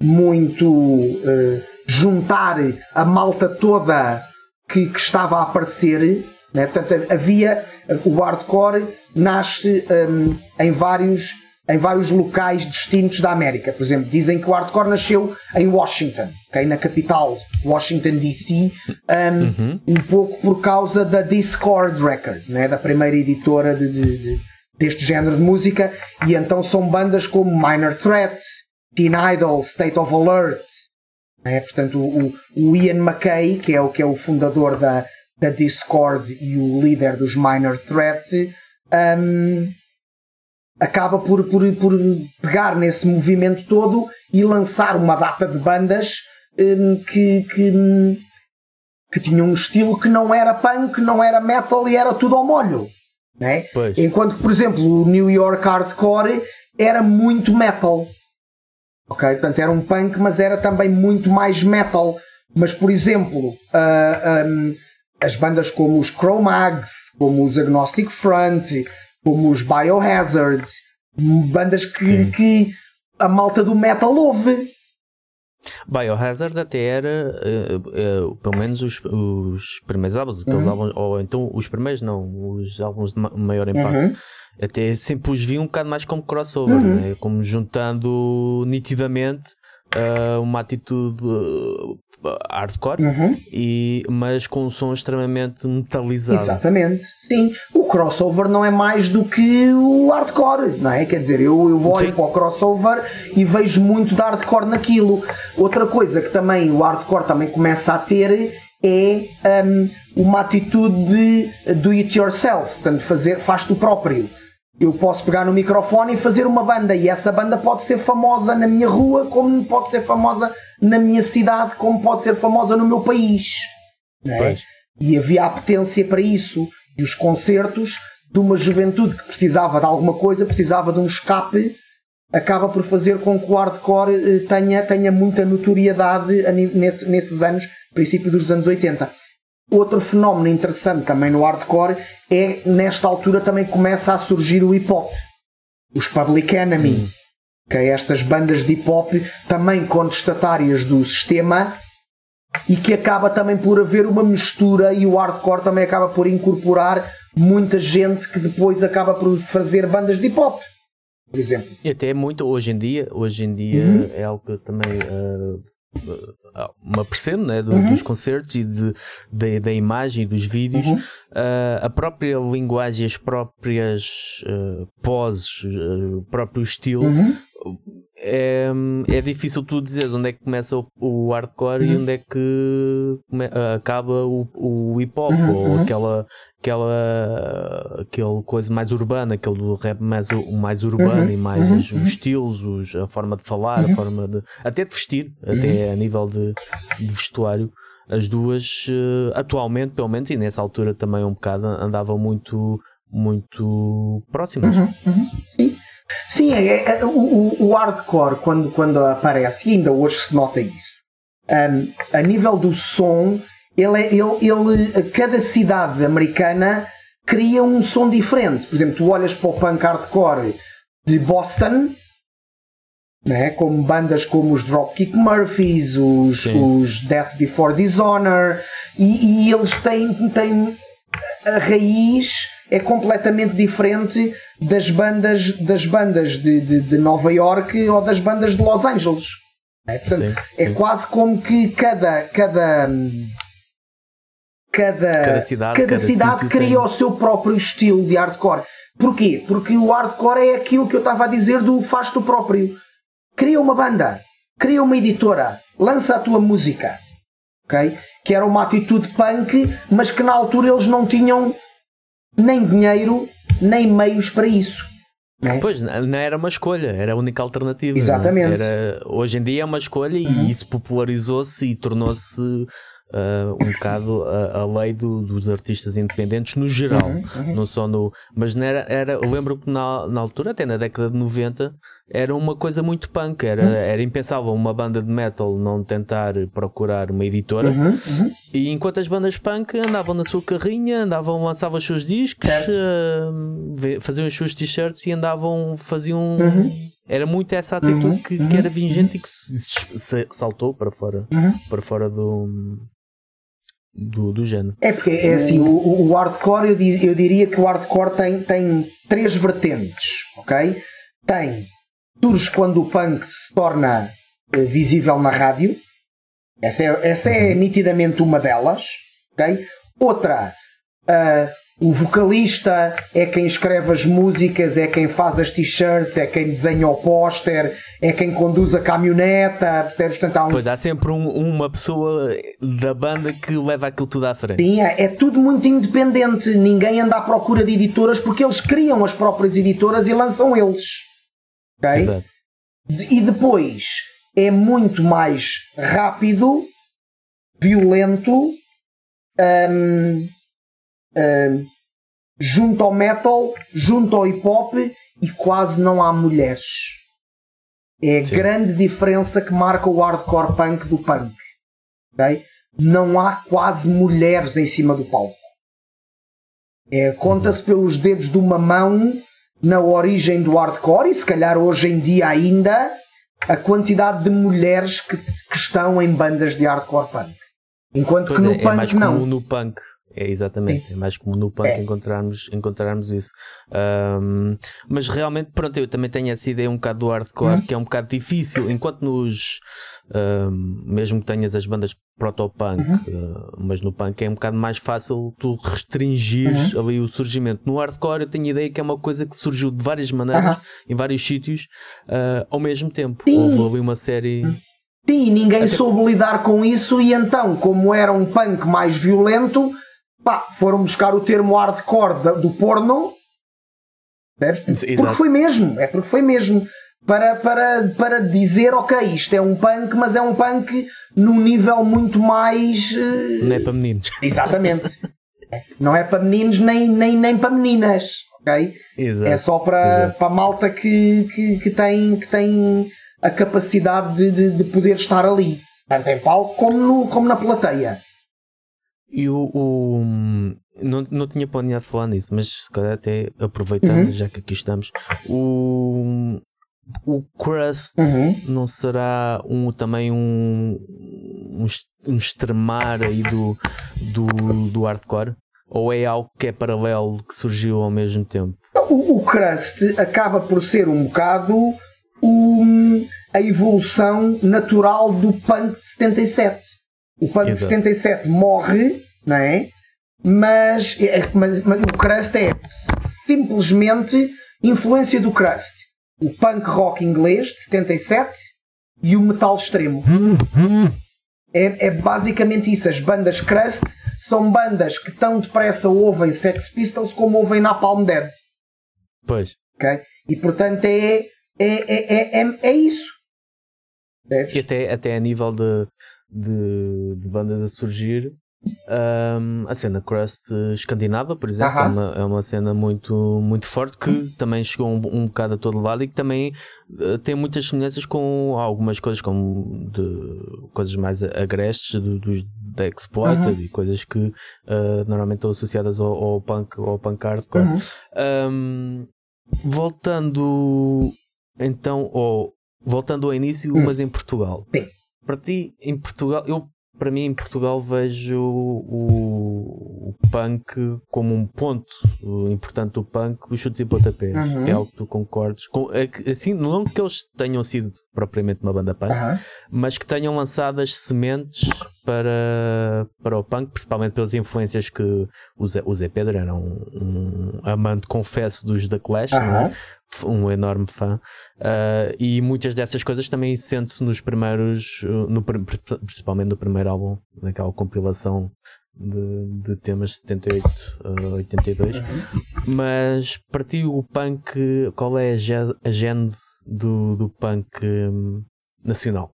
muito uh, juntar a malta toda que, que estava a aparecer. Né? Portanto, havia o hardcore nasce um, em vários em vários locais distintos da América. Por exemplo, dizem que o hardcore nasceu em Washington, okay? na capital, Washington DC, um, uhum. um pouco por causa da Discord Records, né? da primeira editora de, de, de, deste género de música, e então são bandas como Minor Threat, Teen Idol, State of Alert, né? portanto o, o, Ian McKay, que é o, que é o fundador da, da Discord e o líder dos Minor Threat, um, acaba por, por, por pegar nesse movimento todo e lançar uma data de bandas um, que, que, que tinham um estilo que não era punk, não era metal e era tudo ao molho. Né? Enquanto, por exemplo, o New York Hardcore era muito metal. Ok? Portanto, era um punk, mas era também muito mais metal. Mas, por exemplo, uh, um, as bandas como os Cro-Mags, como os Agnostic Front, como os Biohazard, bandas que, que a malta do metal ouve. Biohazard até era, uh, uh, pelo menos os, os primeiros álbuns, aqueles uhum. álbuns, ou então os primeiros não, os álbuns de maior impacto, uhum. até sempre os vi um bocado mais como crossover, uhum. né? como juntando nitidamente uh, uma atitude hardcore, uhum. e, mas com um som extremamente metalizado. Exatamente, sim. O crossover não é mais do que o hardcore, não é? Quer dizer, eu, eu olho sim. para o crossover e vejo muito de hardcore naquilo. Outra coisa que também o hardcore também começa a ter é um, uma atitude de do it yourself, portanto, fazer, faz tu próprio eu posso pegar no microfone e fazer uma banda e essa banda pode ser famosa na minha rua, como pode ser famosa na minha cidade, como pode ser famosa no meu país. É? E havia apetência para isso. E os concertos de uma juventude que precisava de alguma coisa, precisava de um escape, acaba por fazer com que o hardcore eh, tenha, tenha muita notoriedade nesses anos, princípio dos anos 80. Outro fenómeno interessante também no hardcore é, nesta altura, também começa a surgir o hip hop. Os Public Enemy, hum. Que é estas bandas de hip hop também contestatárias do sistema e que acaba também por haver uma mistura e o hardcore também acaba por incorporar muita gente que depois acaba por fazer bandas de hip hop por exemplo. E até muito hoje em dia, hoje em dia uhum. é algo que também uh, me apercebo né, do, uhum. dos concertos e de, de, da imagem e dos vídeos, uhum. uh, a própria linguagem, as próprias uh, poses, uh, o próprio estilo. Uhum. É, é difícil tu dizeres onde é que começa o, o hardcore e uhum. onde é que come, acaba o, o hip hop uhum. ou uhum. aquela, aquela aquele coisa mais urbana, aquele do rap mais, mais urbano e mais os, os, estilos, os, a forma de falar, a forma de até de vestir, até a nível de, de vestuário as duas uh, atualmente, pelo menos, e nessa altura também um bocado andavam muito, muito próximas. Uhum, uhum, sim. Sim, é, é, o, o, hardcore, quando, quando aparece, e ainda hoje se nota isso, um, a nível do som, ele, é, ele, ele, cada cidade americana cria um som diferente. Por exemplo, tu olhas para o punk hardcore de Boston, né, como bandas como os Dropkick Murphys, os, os Death Before Dishonor, e, e eles têm, têm a raiz é completamente diferente das bandas, das bandas de, de, de Nova York ou das bandas de Los Angeles. É, portanto, sim, é sim. quase como que cada, cada, cada, cada cidade, cada cada cidade cria tem... o seu próprio estilo de hardcore. Porquê? Porque o hardcore é aquilo que eu estava a dizer do faz tu próprio. Cria uma banda, cria uma editora, lança a tua música. Okay? Que era uma atitude punk, mas que na altura eles não tinham nem dinheiro, nem meios para isso. É? Pois, não era uma escolha, era a única alternativa. Exatamente. Era, hoje em dia é uma escolha uhum. e isso popularizou-se e tornou-se uh, um bocado a, a lei do, dos artistas independentes no geral, uhum, uhum. não só no. Mas não era, era, eu lembro que na, na altura, até na década de 90, era uma coisa muito punk, era, uhum. era impensável uma banda de metal não tentar procurar uma editora. Uhum, uhum. E enquanto as bandas punk andavam na sua carrinha, andavam, lançavam os seus discos, uh, faziam os seus t-shirts e andavam, faziam. Uhum. Era muito essa atitude que, que, era vingente e que se, se, saltou para fora, para fora do, do, do género. É porque é assim, o, o hardcore, eu, eu diria que o hardcore tem, tem três vertentes, ok? tem surge quando o punk se torna uh, visível na rádio. Essa é, essa é uhum. nitidamente uma delas. Okay? Outra, uh, o vocalista é quem escreve as músicas, é quem faz as t-shirts, é quem desenha o póster, é quem conduz a caminhoneta, percebes? Portanto, há um... Pois há sempre um, uma pessoa da banda que leva aquilo tudo à frente. Sim, é, é, tudo muito independente. Ninguém anda à procura de editoras porque eles criam as próprias editoras e lançam eles. Okay? Exato. E depois é muito mais rápido, violento. Hum, uh, junto ao metal, junto ao hip hop e quase não há mulheres. É a Sim. grande diferença que marca o hardcore punk do punk. Okay? Não há quase mulheres em cima do palco. É, Conta-se uhum. pelos dedos de uma mão na origem do hardcore e se calhar hoje em dia ainda a quantidade de mulheres que, que estão em bandas de hardcore punk. Enquanto pois que no é, é punk é mais não. no punk é exatamente, é mais comum no punk é. encontrarmos, encontrarmos isso. Um, mas realmente, pronto, eu também tenho essa ideia um bocado do hardcore, uhum. que é um bocado difícil, enquanto nos. Um, mesmo que tenhas as bandas proto-punk, uhum. uh, mas no punk é um bocado mais fácil tu restringires uhum. ali o surgimento. No hardcore eu tenho a ideia que é uma coisa que surgiu de várias maneiras, em vários sítios, uh, ao mesmo tempo. Sim. Houve ali uma série. Uhum. Sim, ninguém Até... soube lidar com isso e então, como era um punk mais violento, pá, foram buscar o termo hardcore do porno? Porque foi mesmo, é porque foi mesmo. Para, para, para dizer, ok, isto é um punk, mas é um punk num nível muito mais. Uh... Não é para meninos. Exatamente. Não é para meninos nem, nem, nem para meninas, ok? Exato. É só para, para a malta que, que, que, tem, que tem a capacidade de, de, de poder estar ali, tanto em palco como, no, como na plateia. E o, o, não, não tinha planeado falar nisso, mas se calhar até aproveitando, uhum. já que aqui estamos, o, o Crust uhum. não será um, também um, um, um extremar aí do, do, do hardcore? Ou é algo que é paralelo, que surgiu ao mesmo tempo? O, o Crust acaba por ser um bocado um, a evolução natural do punk de 77. O punk de 77 morre não é? Mas, é, mas, mas o crust é simplesmente influência do crust. O punk rock inglês de 77 e o metal extremo. É, é basicamente isso. As bandas crust são bandas que tão depressa ouvem Sex Pistols como ouvem Napalm Dead. Pois. Okay? E portanto é, é, é, é, é, isso. E até, até a nível de, de, de bandas a surgir, um, a cena Crust escandinava, por exemplo, uh -huh. é, uma, é uma cena muito, muito forte que também chegou um, um bocado a todo lado e que também uh, tem muitas semelhanças com algumas coisas, como de coisas mais agrestes do, dos da Exploited uh -huh. e coisas que uh, normalmente estão associadas ao, ao punk ao punk hardcore. -huh. Um, voltando então, ou voltando ao início, hum. mas em Portugal. Sim. Para ti, em Portugal, eu para mim em Portugal vejo o, o punk como um ponto importante do punk, os chutes e pontapés. Uhum. É algo que tu concordes. Com, é assim, não que eles tenham sido propriamente uma banda punk, uhum. mas que tenham lançado as sementes para, para o punk, principalmente pelas influências que o Zé, o Zé Pedro era um, um amante, confesso, dos The Clash, uhum. é? um enorme fã, uh, e muitas dessas coisas também sente-se nos primeiros, no, principalmente no primeiro álbum, naquela compilação de, de temas 78 a 82. Uhum. Mas para ti, o punk, qual é a, gênese do, do punk um, nacional?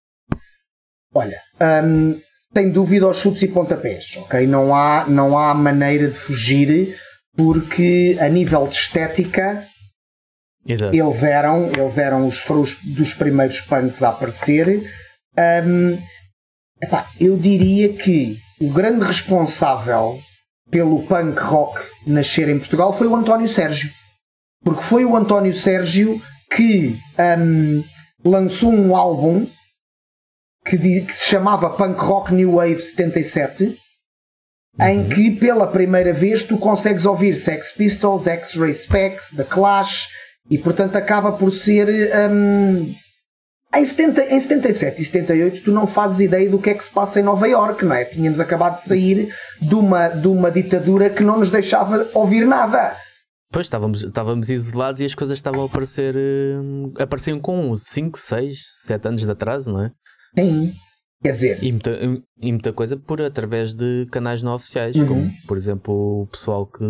Olha, um, sem dúvida aos chutes e pontapés, ok? Não há, não há maneira de fugir, porque a nível de estética Exato. eles eram, eles eram os, os dos primeiros punks a aparecer. Um, epá, eu diria que o grande responsável pelo punk rock nascer em Portugal foi o António Sérgio. Porque foi o António Sérgio que um, lançou um álbum que, que, se chamava Punk Rock New Wave 77, uhum. em que pela primeira vez tu consegues ouvir Sex Pistols, X-Ray Specs, The Clash E portanto acaba por ser. Um, em, 70, em 77 e 78 tu não fazes ideia do que é que se passa em Nova York, não é? Tínhamos acabado de sair de uma, de uma ditadura que não nos deixava ouvir nada. Pois estávamos, estávamos isolados e as coisas estavam a aparecer. Uh, apareciam com 5, 6, 7 anos de atraso, não é? Sim. Quer dizer. E muita, e muita coisa por através de canais não oficiais, uhum. como por exemplo o pessoal que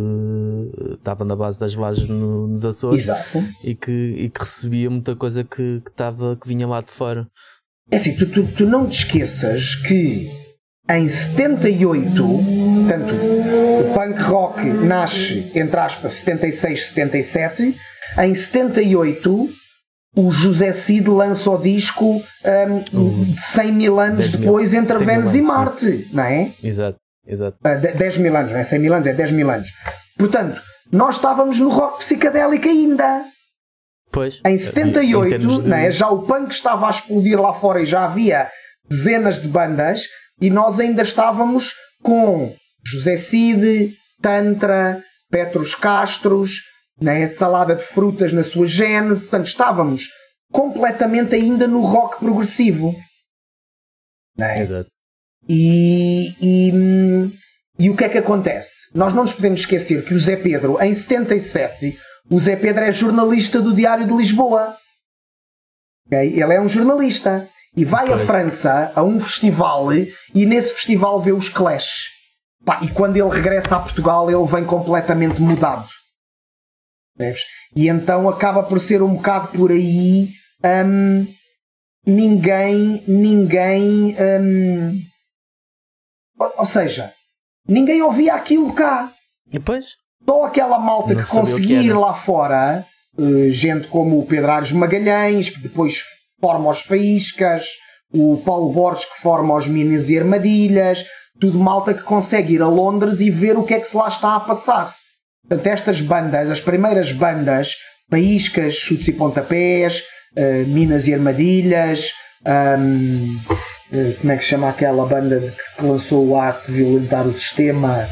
estava na base das vagas no, nos Açores Exato. E, que, e que recebia muita coisa que, que, tava, que vinha lá de fora. É assim, tu, tu, tu não te esqueças que em 78, portanto, o punk rock nasce, entre aspas, 76, 77. Em 78, o José Cid lança o disco um, 100 mil anos depois mil, entre Vênus e Marte, isso. não é? Exato, exato. Uh, ah, 10 mil anos, não é 100 mil anos, é 10 mil anos. Portanto, nós estávamos no rock psicadélico ainda. Pois. Em 78, em de... é? já o punk estava a explodir lá fora e já havia dezenas de bandas e nós ainda estávamos com José Cid, Tantra, Petros Castros, né? salada de frutas na sua gênese, portanto estávamos completamente ainda no rock progressivo. Né? Exato. E, e, e o que é que acontece? Nós não nos podemos esquecer que o Zé Pedro, em 77, o Zé Pedro é jornalista do Diário de Lisboa. Okay? Ele é um jornalista. E vai pois. à França a um festival e nesse festival vê os Clash. Pá, e quando ele regressa a Portugal, ele vem completamente mudado. E então acaba por ser um bocado por aí. Um, ninguém. Ninguém. Um, ou, ou, seja, ninguém ouvia aquilo cá. E depois? Só aquela malta que conseguia ir lá fora, uh, gente como o Pedro Ares Magalhães, que depois forma os Faíscas, o Paulo Borges que forma os Minas e Armadilhas, tudo malta que consegue ir a Londres e ver o que é que se lá está a passar. Portanto, estas bandas, as primeiras bandas, Paíscas, Chutes e Pontapés, uh, Minas e Armadilhas, um, uh, eh, como é que se chama aquela banda que lançou o ato de violentar o sistema?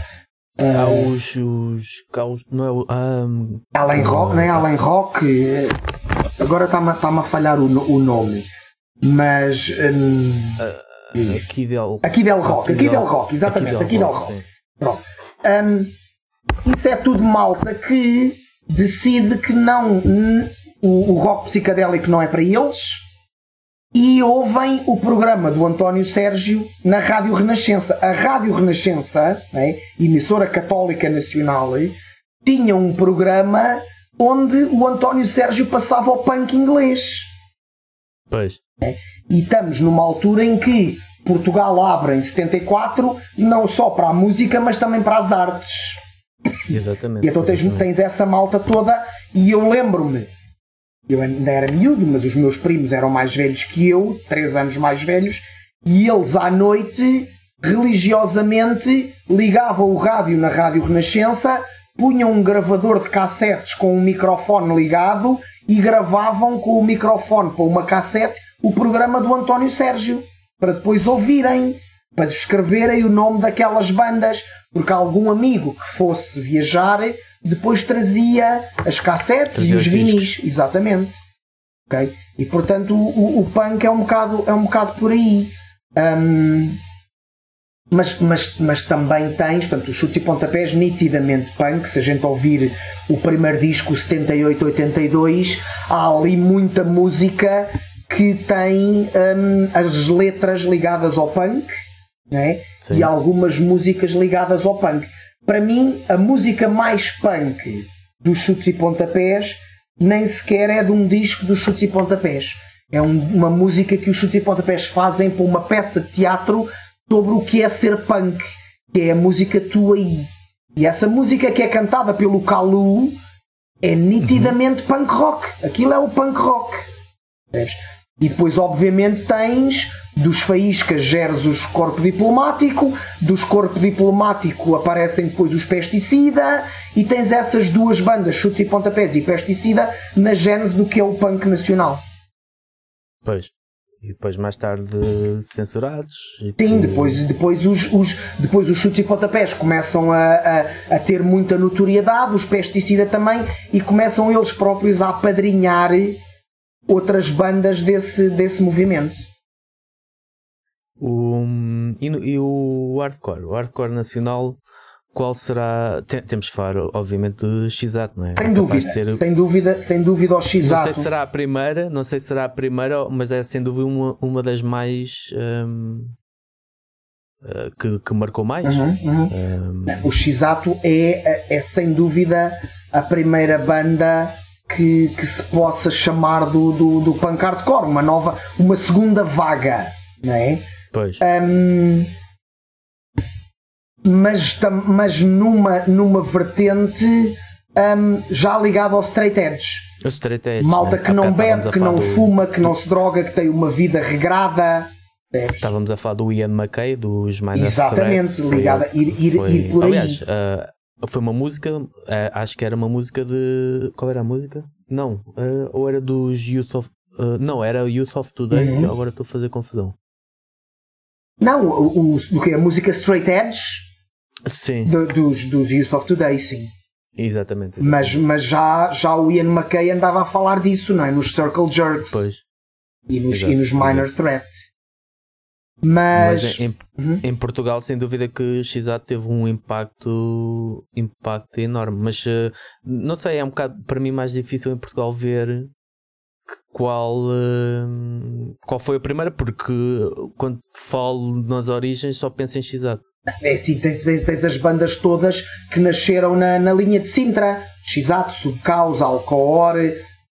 Uh, ah, os, os caos, não é? Um, Além Rock, não é? Além Rock, agora está-me tá a falhar o, o nome, mas. Um, uh, aqui del, aqui del Rock, aqui del Rock, exatamente, aqui del Rock. Rock. Pronto. Um, isso é tudo malta que decide que não o, o rock psicadélico não é para eles e ouvem o programa do António Sérgio na Rádio Renascença. A Rádio Renascença, né, emissora católica nacional, tinha um programa onde o António Sérgio passava o punk inglês. Pois. E estamos numa altura em que Portugal abre em 74 não só para a música, mas também para as artes. Exatamente. E então tens, tens essa malta toda, e eu lembro-me, eu ainda era miúdo, mas os meus primos eram mais velhos que eu, três anos mais velhos, e eles à noite, religiosamente, ligavam o rádio na Rádio Renascença, punham um gravador de cassetes com um microfone ligado e gravavam com o microfone para uma cassete o programa do António Sérgio, para depois ouvirem, para escreverem o nome daquelas bandas porque algum amigo que fosse viajar depois trazia as cassetes trazia e os vinis. Exatamente. Okay? E portanto o, o, punk é um bocado, é um bocado por aí. Um, mas, mas, mas também tens, portanto, o chute e pontapés nitidamente punk. Se a gente ouvir o primeiro disco, 78-82, há ali muita música que tem um, as letras ligadas ao punk né? e algumas músicas ligadas ao punk. Para mim, a música mais punk dos chutes e pontapés nem sequer é de um disco dos chutes e pontapés. É um, uma música que os chutes e pontapés fazem para uma peça de teatro sobre o que é ser punk, que é a música Tu Aí. E essa música que é cantada pelo Kalu é nitidamente uhum. punk rock. Aquilo é o punk rock. E depois, obviamente, tens dos faíscas geres os corpo diplomático, dos corpo diplomático aparecem depois os pesticida e tens essas duas bandas, chutes e pontapés e pesticida, na gênese do que é o punk nacional. Pois. E depois mais tarde censurados. Sim, que... depois, depois, os, os, depois os chutes e pontapés começam a, a, a, ter muita notoriedade, os pesticida também, e começam eles próprios a apadrinhar outras bandas desse, desse movimento. O, e, e o hardcore? O hardcore nacional qual será. temos de falar, obviamente, do X-Ato, não é? Sem dúvida, ser... sem dúvida, sem dúvida o X-Ato. Não sei se será a primeira, não sei se será a primeira, mas é sem dúvida uma, uma das mais. Um, eh, que, que marcou mais. Uhum, uhum. Um... O X-Ato é, é sem dúvida a primeira banda que, que se possa chamar do, do, do punk hardcore, uma nova, uma segunda vaga, não é? Pois. Um, mas, mas numa, numa vertente um, já ligada ao straight edge. O straight edge. Malta né? que não bebe, que não do... fuma, que não se droga, que tem uma vida regrada. Estávamos a falar do Ian McKay, dos Minor Exatamente, Threats, ligada, ir, ir, foi, ir por aliás, uh, foi uma música, uh, acho que era uma música de. Qual era a música? Não, uh, ou era dos Youth of. não, era Youth of Today, uhum. agora estou a fazer confusão. Não, o, o, o que? A música Straight Edge Sim. Do, dos, dos Youth of Today, sim. Exatamente. exatamente. Mas, mas já, já o Ian McKay andava a falar disso, não é? Nos Circle Jerks. Pois. E nos, Exato, e nos Minor Exato. Threats. Mas, mas em, uhum. em, Portugal, sem dúvida que Xato teve um impacto, impacto enorme. Mas uh, não sei, é um bocado para mim mais difícil em Portugal ver qual, uh, qual foi a primeira, porque quando te falo nas origens só penso em Xato. É assim, tens, tens, tens, as bandas todas que nasceram na, na linha de Sintra, Xato, Subcaus, Alcoor,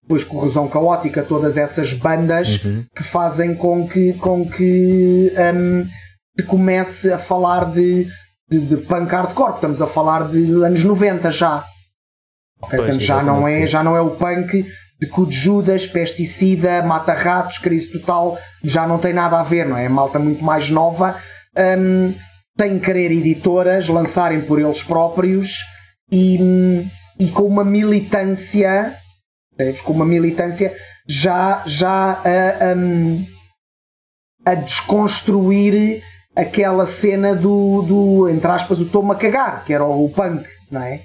depois Corrosão Caótica, todas essas bandas uhum. que fazem com que, com que um, se comece a falar de, de, de punk hardcore, estamos a falar de anos 90 já. Já, não é, já não é o punk de Cude Judas, Pesticida, Mata Ratos, Crise Total, já não tem nada a ver, não é? malta muito mais nova. Um, sem querer editoras lançarem por eles próprios e, e com uma militância, com uma militância já, já a, a, a desconstruir aquela cena do, do entre aspas, o toma cagar, que era o punk, não é?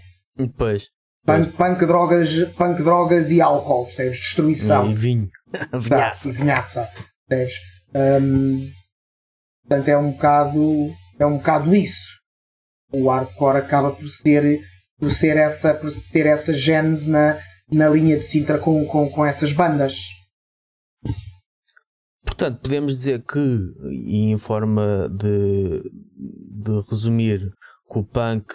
Pois. Punk, punk, drogas, punk, drogas e álcool, percebes? Destruição. E vinho. vinhaça. E vinhaça, percebes? Um, portanto, é um bocado é um bocado isso. O hardcore acaba por ser, por ser essa, por ter essa gênese na, na linha de Sintra com, com, com essas bandas. Portanto, podemos dizer que, e em forma de, de resumir, que o punk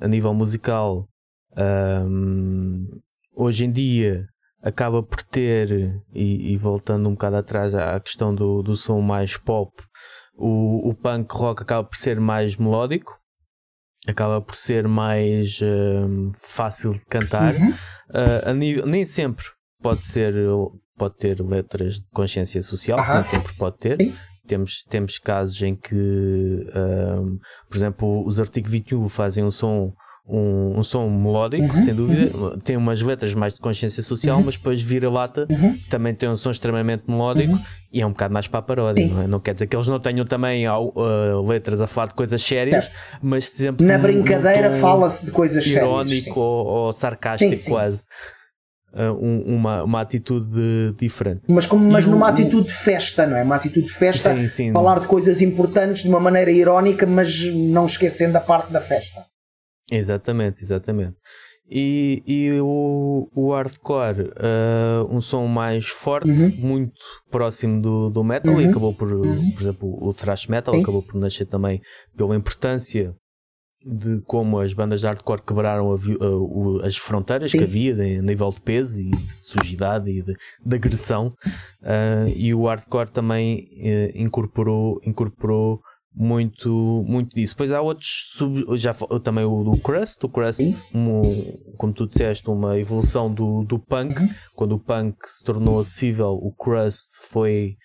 a nível musical um, hoje em dia acaba por ter, e, e, voltando um bocado atrás à questão do, do som mais pop, o, o punk rock acaba por ser mais melódico, acaba por ser mais uh, fácil de cantar. Uhum. Uh, nível, nem sempre pode ser pode ter letras de consciência social, uhum. nem sempre pode ter. Sim. Temos, temos casos em que, uh, por exemplo, os Artigo 21 fazem um som um, um som melódico, uhum, sem dúvida. Uhum. Tem umas letras mais de consciência social, uhum. mas depois vira-lata uhum. também tem um som extremamente melódico uhum. e é um bocado mais para a paródia, não, é? não quer dizer que eles não tenham também uh, letras a falar de coisas sérias, mas sempre. Na brincadeira fala-se de coisas irónico sérias. Ou, ou, sarcástico, sim, sim. quase. Uh, um, uma, uma atitude diferente. Mas, como, mas numa o, atitude de festa, não é? Uma atitude de festa, sim. falar de coisas importantes de uma maneira irónica, mas não esquecendo a parte da festa. Exatamente, exatamente. E, e o, o hardcore, uh, um som mais forte, uhum. muito próximo do, do metal, uhum. e acabou por, uhum. por exemplo, o thrash metal Sim. acabou por nascer também pela importância de como as bandas de hardcore quebraram a, a, as fronteiras Sim. que havia a nível de peso e de sujidade e de, de agressão, uh, e o hardcore também uh, incorporou, incorporou muito, muito disso. Depois há outros sub, já também o do Crust, o Crust, um, como tu disseste, uma evolução do, do punk. Uhum. Quando o punk se tornou acessível, o Crust foi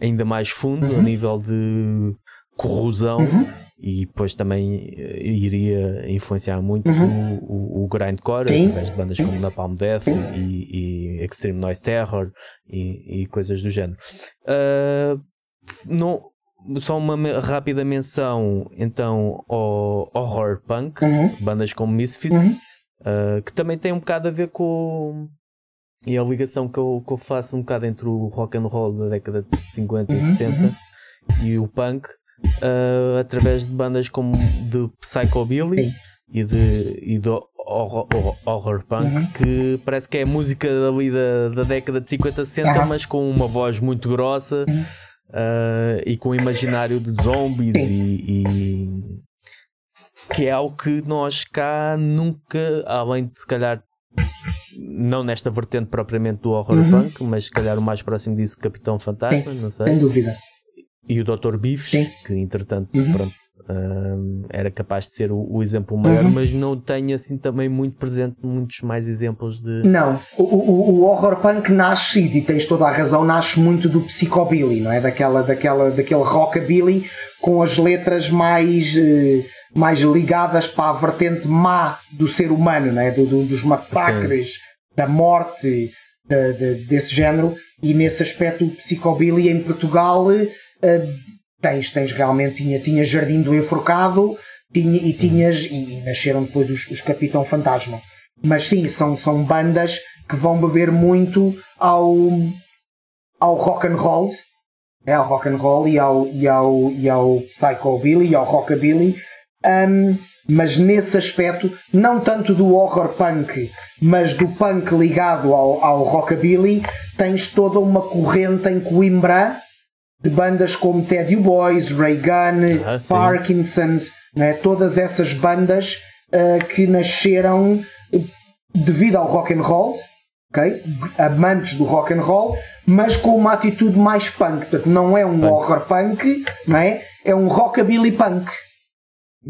ainda mais fundo uhum. a nível de corrosão uhum. e depois também uh, iria influenciar muito uhum. o, o, o grindcore Sim. através de bandas como Napalm Death e, e, Extreme Noise Terror e, e coisas do género. Uh, não, só uma rápida menção então ao horror punk, uhum. bandas como Misfits, uhum. uh, que também tem um bocado a ver com e a ligação que eu, que eu faço um bocado entre o rock and roll da década de 50 uhum. e 60 uhum. e o punk uh, através de bandas como de Psychobilly e de, e do horror, horror punk uhum. que parece que é música ali da, da década de 50 60 mas com uma voz muito grossa uh, e com o imaginário de zombies e, e, que é algo que nós cá nunca, além de se calhar não nesta vertente propriamente do horror uhum. punk, mas se calhar o mais próximo disso Capitão Fantasma, Sim, não sei. Sem dúvida. E o Dr. Biffs, que entretanto, uhum. pronto, um, era capaz de ser o, o exemplo maior, uhum. mas não tenho assim também muito presente muitos mais exemplos de. Não, o, o, o horror punk nasce, e tens toda a razão, nasce muito do psychobilly, não é? Daquela, daquela, daquele rockabilly com as letras mais. Eh, mais ligadas para a vertente má do ser humano, não é? Do, do, dos massacres, Sim. da morte, de, de, desse género, e nesse aspecto o psychobilly em Portugal uh, tens, tens realmente, tinha, tinha Jardim do Enforcado tinha, e tinhas, e nasceram depois os, os Capitão Fantasma. Mas sim, são, são bandas que vão beber muito ao, ao rock and roll, é, ao rock and roll e ao, e ao, e ao psychobilly e ao rockabilly, um, mas nesse aspecto, não tanto do horror punk, mas do punk ligado ao, ao rockabilly, tens toda uma corrente em Coimbra de bandas como Teddy Boys, Ray Gun, ah, Parkinson's, né? todas essas bandas uh, que nasceram devido ao rock and roll, okay? amantes do rock and roll, mas com uma atitude mais punk. Portanto, não é um punk. horror punk, não é? é um rockabilly punk.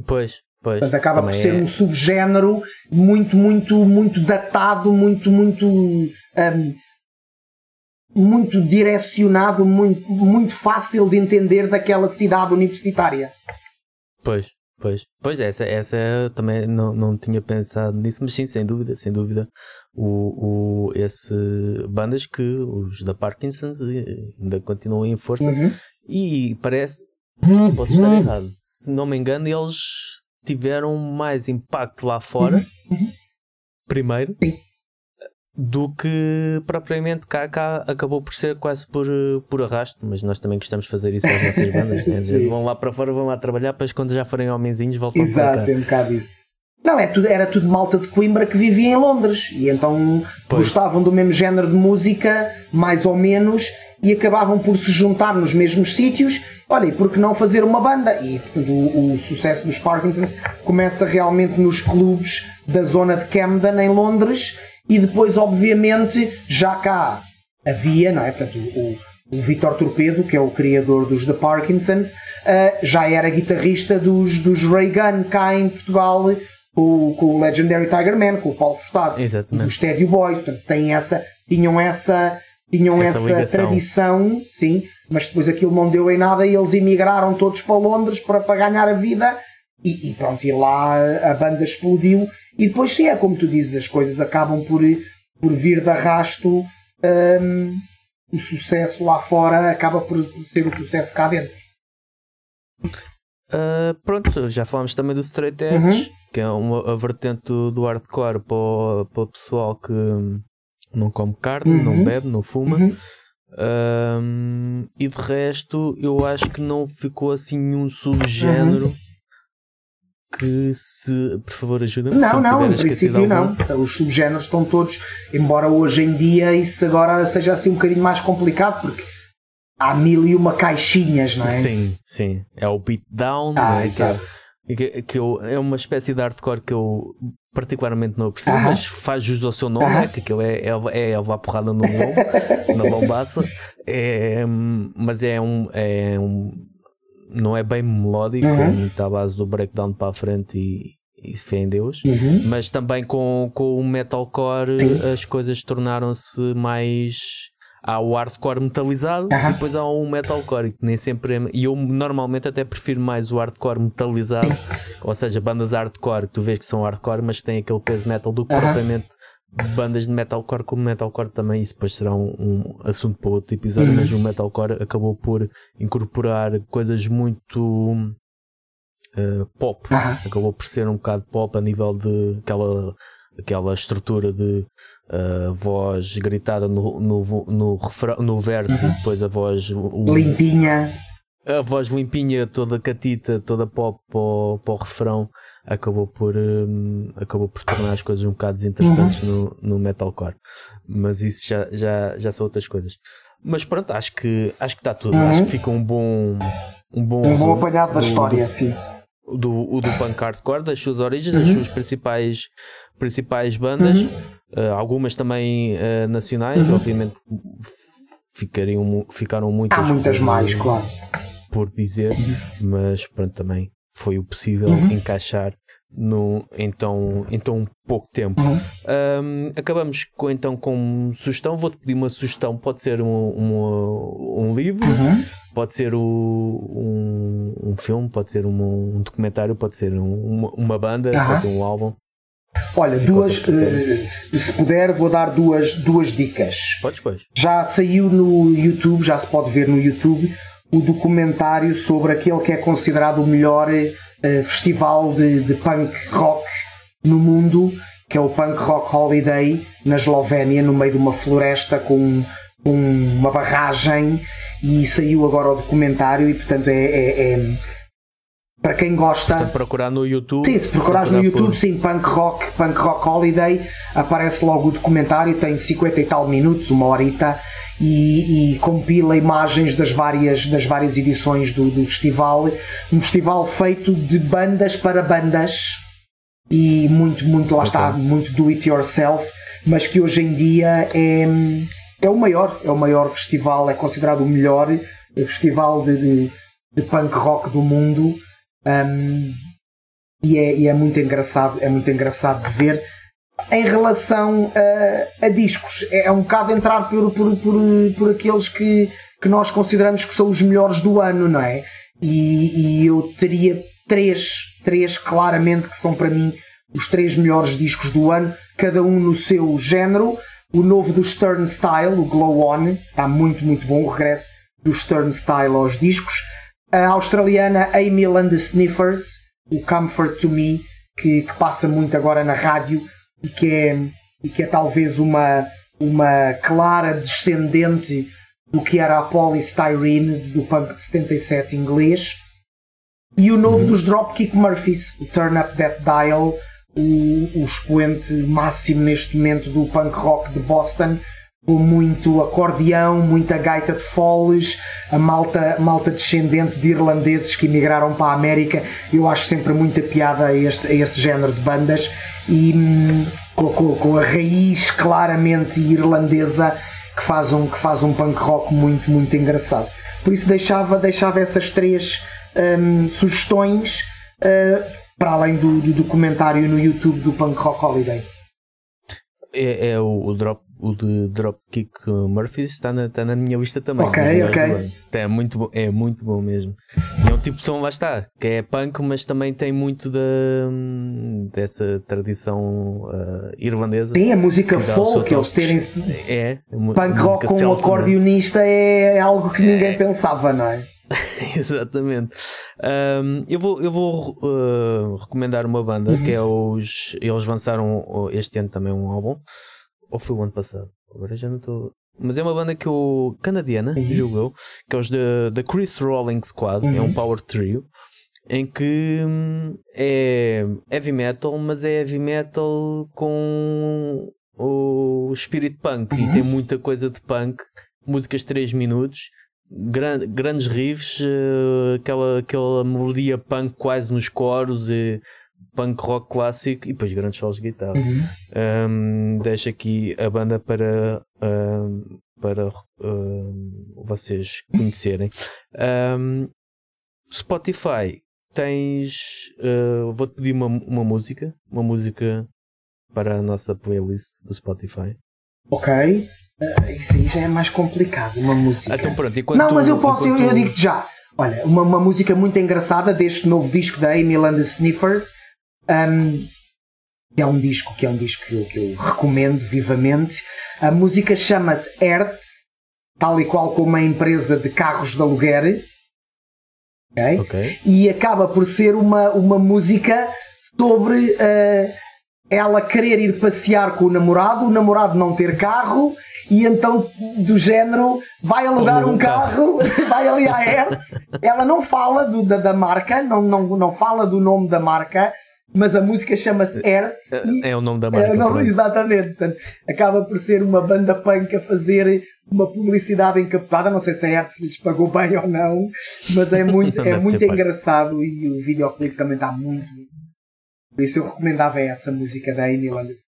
Pois, pois. Portanto, acaba por ser é... um subgénero muito, muito, muito datado, muito, muito. Um, muito direcionado, muito, muito fácil de entender daquela cidade universitária. Pois, pois, pois essa, essa também não, não tinha pensado nisso, mas sim, sem dúvida, sem dúvida, o, o, esse bandas que os da Parkinson's ainda continuam em força uhum. e parece, posso estar errado, se não me engano, eles tiveram mais impacto lá fora, uhum. uhum. primeiro. Sim do que propriamente cá, cá acabou por ser quase por, por arrasto, mas nós também gostamos de fazer isso às nossas bandas. Né? Vão lá para fora, vão lá trabalhar, depois quando já forem homenzinhos voltam Exato, para cá. é um bocado isso. Não, é tudo, era tudo malta de Coimbra que vivia em Londres e então pois. gostavam do mesmo género de música, mais ou menos, e acabavam por se juntar nos mesmos sítios. Olha, e por que não fazer uma banda? E o, o sucesso dos Parkinsons começa realmente nos clubes da zona de Camden, em Londres, e depois, obviamente, já cá havia, não é? Portanto, o, o Vitor Torpedo, que é o criador dos The Parkinsons, uh, já era guitarrista dos, dos Ray Gun cá em Portugal, com, com o Legendary Tiger Man, com o Paulo Furtado, Exatamente. dos Teddy Boys, portanto, têm essa, tinham essa, tinham essa, essa tradição, sim, mas depois aquilo não deu em nada e eles emigraram todos para Londres para, para ganhar a vida e, e pronto, e lá a banda explodiu e depois, sim, é como tu dizes, as coisas acabam por, por vir de arrasto. Um, o sucesso lá fora acaba por ser o sucesso cá dentro. Uh, pronto, já falámos também do straight edge, uhum. que é uma a vertente do hardcore para o, para o pessoal que não come carne, uhum. não bebe, não fuma. Uhum. Um, e de resto, eu acho que não ficou assim nenhum subgénero uhum que se, por favor, ajuda-me não, se não, em princípio não. Os subgéneros estão todos, embora hoje em dia isso agora seja assim um bocadinho mais complicado, porque há mil e uma caixinhas, não é? Sim, sim. É o beatdown, ah, é? que, é, que, eu, é uma espécie de hardcore que eu particularmente não aprecio, mas faz jus ao seu nome, né? que aquilo é, é, é levar porrada no lobo, na bombaça, é, mas é um, é um não é bem melódico, uhum. é muito à base do breakdown para a frente e, e fé em Deus, uhum. mas também com, com o metalcore Sim. as coisas tornaram-se mais há o hardcore metalizado uh -huh. e depois há um metalcore. Que nem sempre é, e eu normalmente até prefiro mais o hardcore metalizado, ou seja, bandas hardcore que tu vês que são hardcore, mas têm aquele peso metal do que propriamente bandas de metalcore como metalcore também, isso depois será um, um assunto para outro episódio, uhum. mas o metalcore acabou por incorporar coisas muito uh, pop, uhum. acabou por ser um bocado pop a nível de aquela, aquela estrutura de uh, voz gritada no, no, no, no verso uhum. e depois a voz o, limpinha a voz limpinha, toda catita, toda pop para o, para o refrão, acabou por, um, acabou por tornar as coisas um bocado desinteressantes uhum. no, no metalcore. Mas isso já, já, já são outras coisas. Mas pronto, acho que, acho que está tudo. Uhum. Acho que fica um bom, um bom, um bom apanhado da história, do, sim. Do, do, do punk hardcore, das suas origens, uhum. das suas principais, principais bandas, uh, algumas também uh, nacionais, uhum. obviamente ficariam, ficaram muitas. Há muitas mais, claro por dizer, mas pronto, também foi o possível uhum. encaixar no, então, então um pouco tempo. Uhum. Um, acabamos com, então com sugestão. Vou-te pedir uma sugestão. Pode ser um, um, um livro, uhum. pode ser o, um, um filme, pode ser um, um documentário, pode ser uma, uma banda, uhum. pode ser um álbum. Olha, duas, uh, se puder, vou dar duas, duas dicas. Podes, pois. Já saiu no YouTube, já se pode ver no YouTube o documentário sobre aquele que é considerado o melhor uh, festival de, de, punk rock no mundo, que é o Punk Rock Holiday, na Eslovénia, no meio de uma floresta com, com uma barragem. E saiu agora o documentário, e portanto é, é, é para quem gosta. Portanto, procurar no YouTube. Sim, se procurares no YouTube, por... sim, Punk Rock, Punk Rock Holiday, aparece logo o documentário, tem 50 e tal minutos, uma horita e, e, compila imagens das várias, das várias edições do, do festival. Um festival feito de bandas para bandas e muito, muito, lá okay. está, muito do it yourself, mas que hoje em dia é, é o maior, é o maior festival, é considerado o melhor festival de, de, de punk rock do mundo. Um, e, é, e é muito engraçado, é muito engraçado de ver em relação a, a, discos. É um bocado entrar por, por, por, por aqueles que, que nós consideramos que são os melhores do ano, não é? E, e, eu teria três, três claramente que são para mim os três melhores discos do ano, cada um no seu género. O novo do Stern Style, o Glow On, está muito, muito bom. O regresso do Stern Style aos discos. A australiana Amy and Sniffers, o Comfort to Me, que, que passa muito agora na rádio e que é, e que é talvez uma, uma clara descendente do que era a Polystyrene do punk de 77 inglês. E o novo uhum. dos Dropkick Murphys, o Turn Up That Dial, o, o expoente máximo neste momento do punk rock de Boston, com muito acordeão, muita gaita de foles, a malta, malta descendente de irlandeses que emigraram para a América. Eu acho sempre muita piada a, este, a esse género de bandas e hum, com, com, a raiz claramente irlandesa que faz, um, que faz um punk rock muito, muito engraçado. Por isso deixava, deixava essas três hum, sugestões uh, para além do, do, documentário no YouTube do Punk Rock Holiday. É, é o, o drop o de Dropkick Murphys está na, está na minha lista também. Ok, ok. É muito, bom, é muito bom mesmo. E é um tipo de som, lá está, que é punk, mas também tem muito da, dessa tradição uh, irlandesa. Sim, a música folk, eles terem é, punk rock com um acordeonista é, é algo que ninguém é. pensava, não é? Exatamente. Um, eu vou, eu vou uh, recomendar uma banda uhum. que é os. Eles lançaram este ano também um álbum ou foi o ano passado? Agora já não estou. Mas é uma banda que eu. canadiana, uhum. julgo eu, que é os da Chris Rolling Squad, uhum. é um uhum. power trio, em que hum, é heavy metal, mas é heavy metal com o spirit punk uhum. e tem muita coisa de punk, músicas de 3 minutos. Gran, grandes riffs, uh, aquela, aquela melodia punk quase nos coros, e punk rock clássico e depois grandes solos de guitarra. Uhum. Um, deixo aqui a banda para, um, para um, vocês conhecerem. Spotify, tens. Uh, Vou-te pedir uma, uma música, uma música para a nossa playlist do Spotify. Ok. Uh, isso aí já é mais complicado, uma música. Então pronto, Não, mas eu posso, eu, eu digo-te já. Olha, uma, uma música muito engraçada deste novo disco da Amy and the Sniffers. Um, que é um disco que é um disco que eu, que eu recomendo vivamente. A música chama-se Earth, tal e qual como uma empresa de carros de aluguer. Okay? okay. E acaba por ser uma, uma música sobre uh, ela querer ir passear com o namorado, o namorado não ter carro e então do género vai alugar um, um carro, carro. vai ali à Air. Ela não fala do, da, da marca, não, não, não fala do nome da marca, mas a música chama-se Air. É, é o nome da marca. É, não, exatamente. Portanto, acaba por ser uma banda punk a fazer uma publicidade encapotada. Não sei se a Hertz lhes pagou bem ou não, mas é muito, é muito engraçado e o videoclipe também está muito. Por isso eu recomendava essa música da Amy Landis.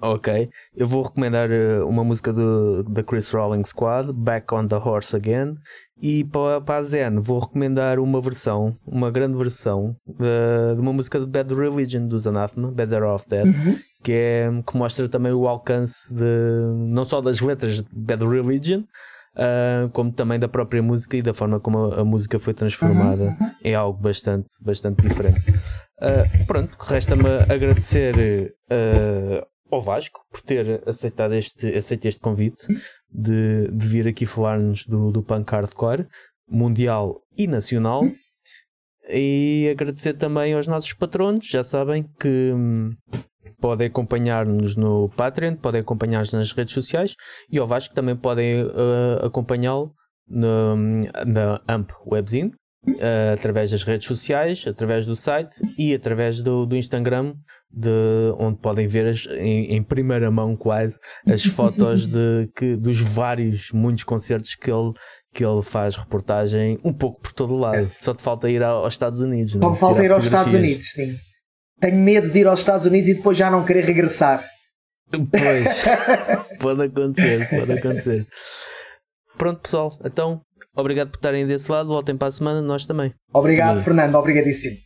Ok, eu vou recomendar eh, uma música do, da Chris Rolling Squad, Back on the Horse Again, e para, para a Zen vou recomendar uma versão, uma grande versão uh, de uma música de Bad Religion dos Anathema, Better Off Dead, uhum. que, é, que mostra também o alcance de não só das letras de Bad Religion, uh, como também da própria música e da forma como a, a música foi transformada uhum. uhum. em algo bastante, bastante diferente. Uh, pronto, resta-me agradecer ao Vasco por ter aceitado este, aceito este convite de, de vir aqui falar-nos do, do punk hardcore mundial e nacional. E agradecer também aos nossos patronos, já sabem que hum, podem acompanhar-nos no Patreon, podem acompanhar-nos nas redes sociais e ao Vasco também podem uh, acompanhá-lo na, na AMP Webzine, uh, através das redes sociais, através do site e através do, do Instagram, de, onde podem ver as, em, em, primeira mão quase as fotos de, que, dos vários, muitos concertos que ele, que ele faz reportagem um pouco por todo lado. É. Só te falta ir aos Estados Unidos. Só me falta ir aos Estados Unidos, sim. Tenho medo de ir aos Estados Unidos e depois já não querer regressar. Pois, pode acontecer, pode acontecer. Pronto, pessoal, então Obrigado por estarem desse lado. Voltem para a semana, nós também. Obrigado, Fernando. Obrigadíssimo.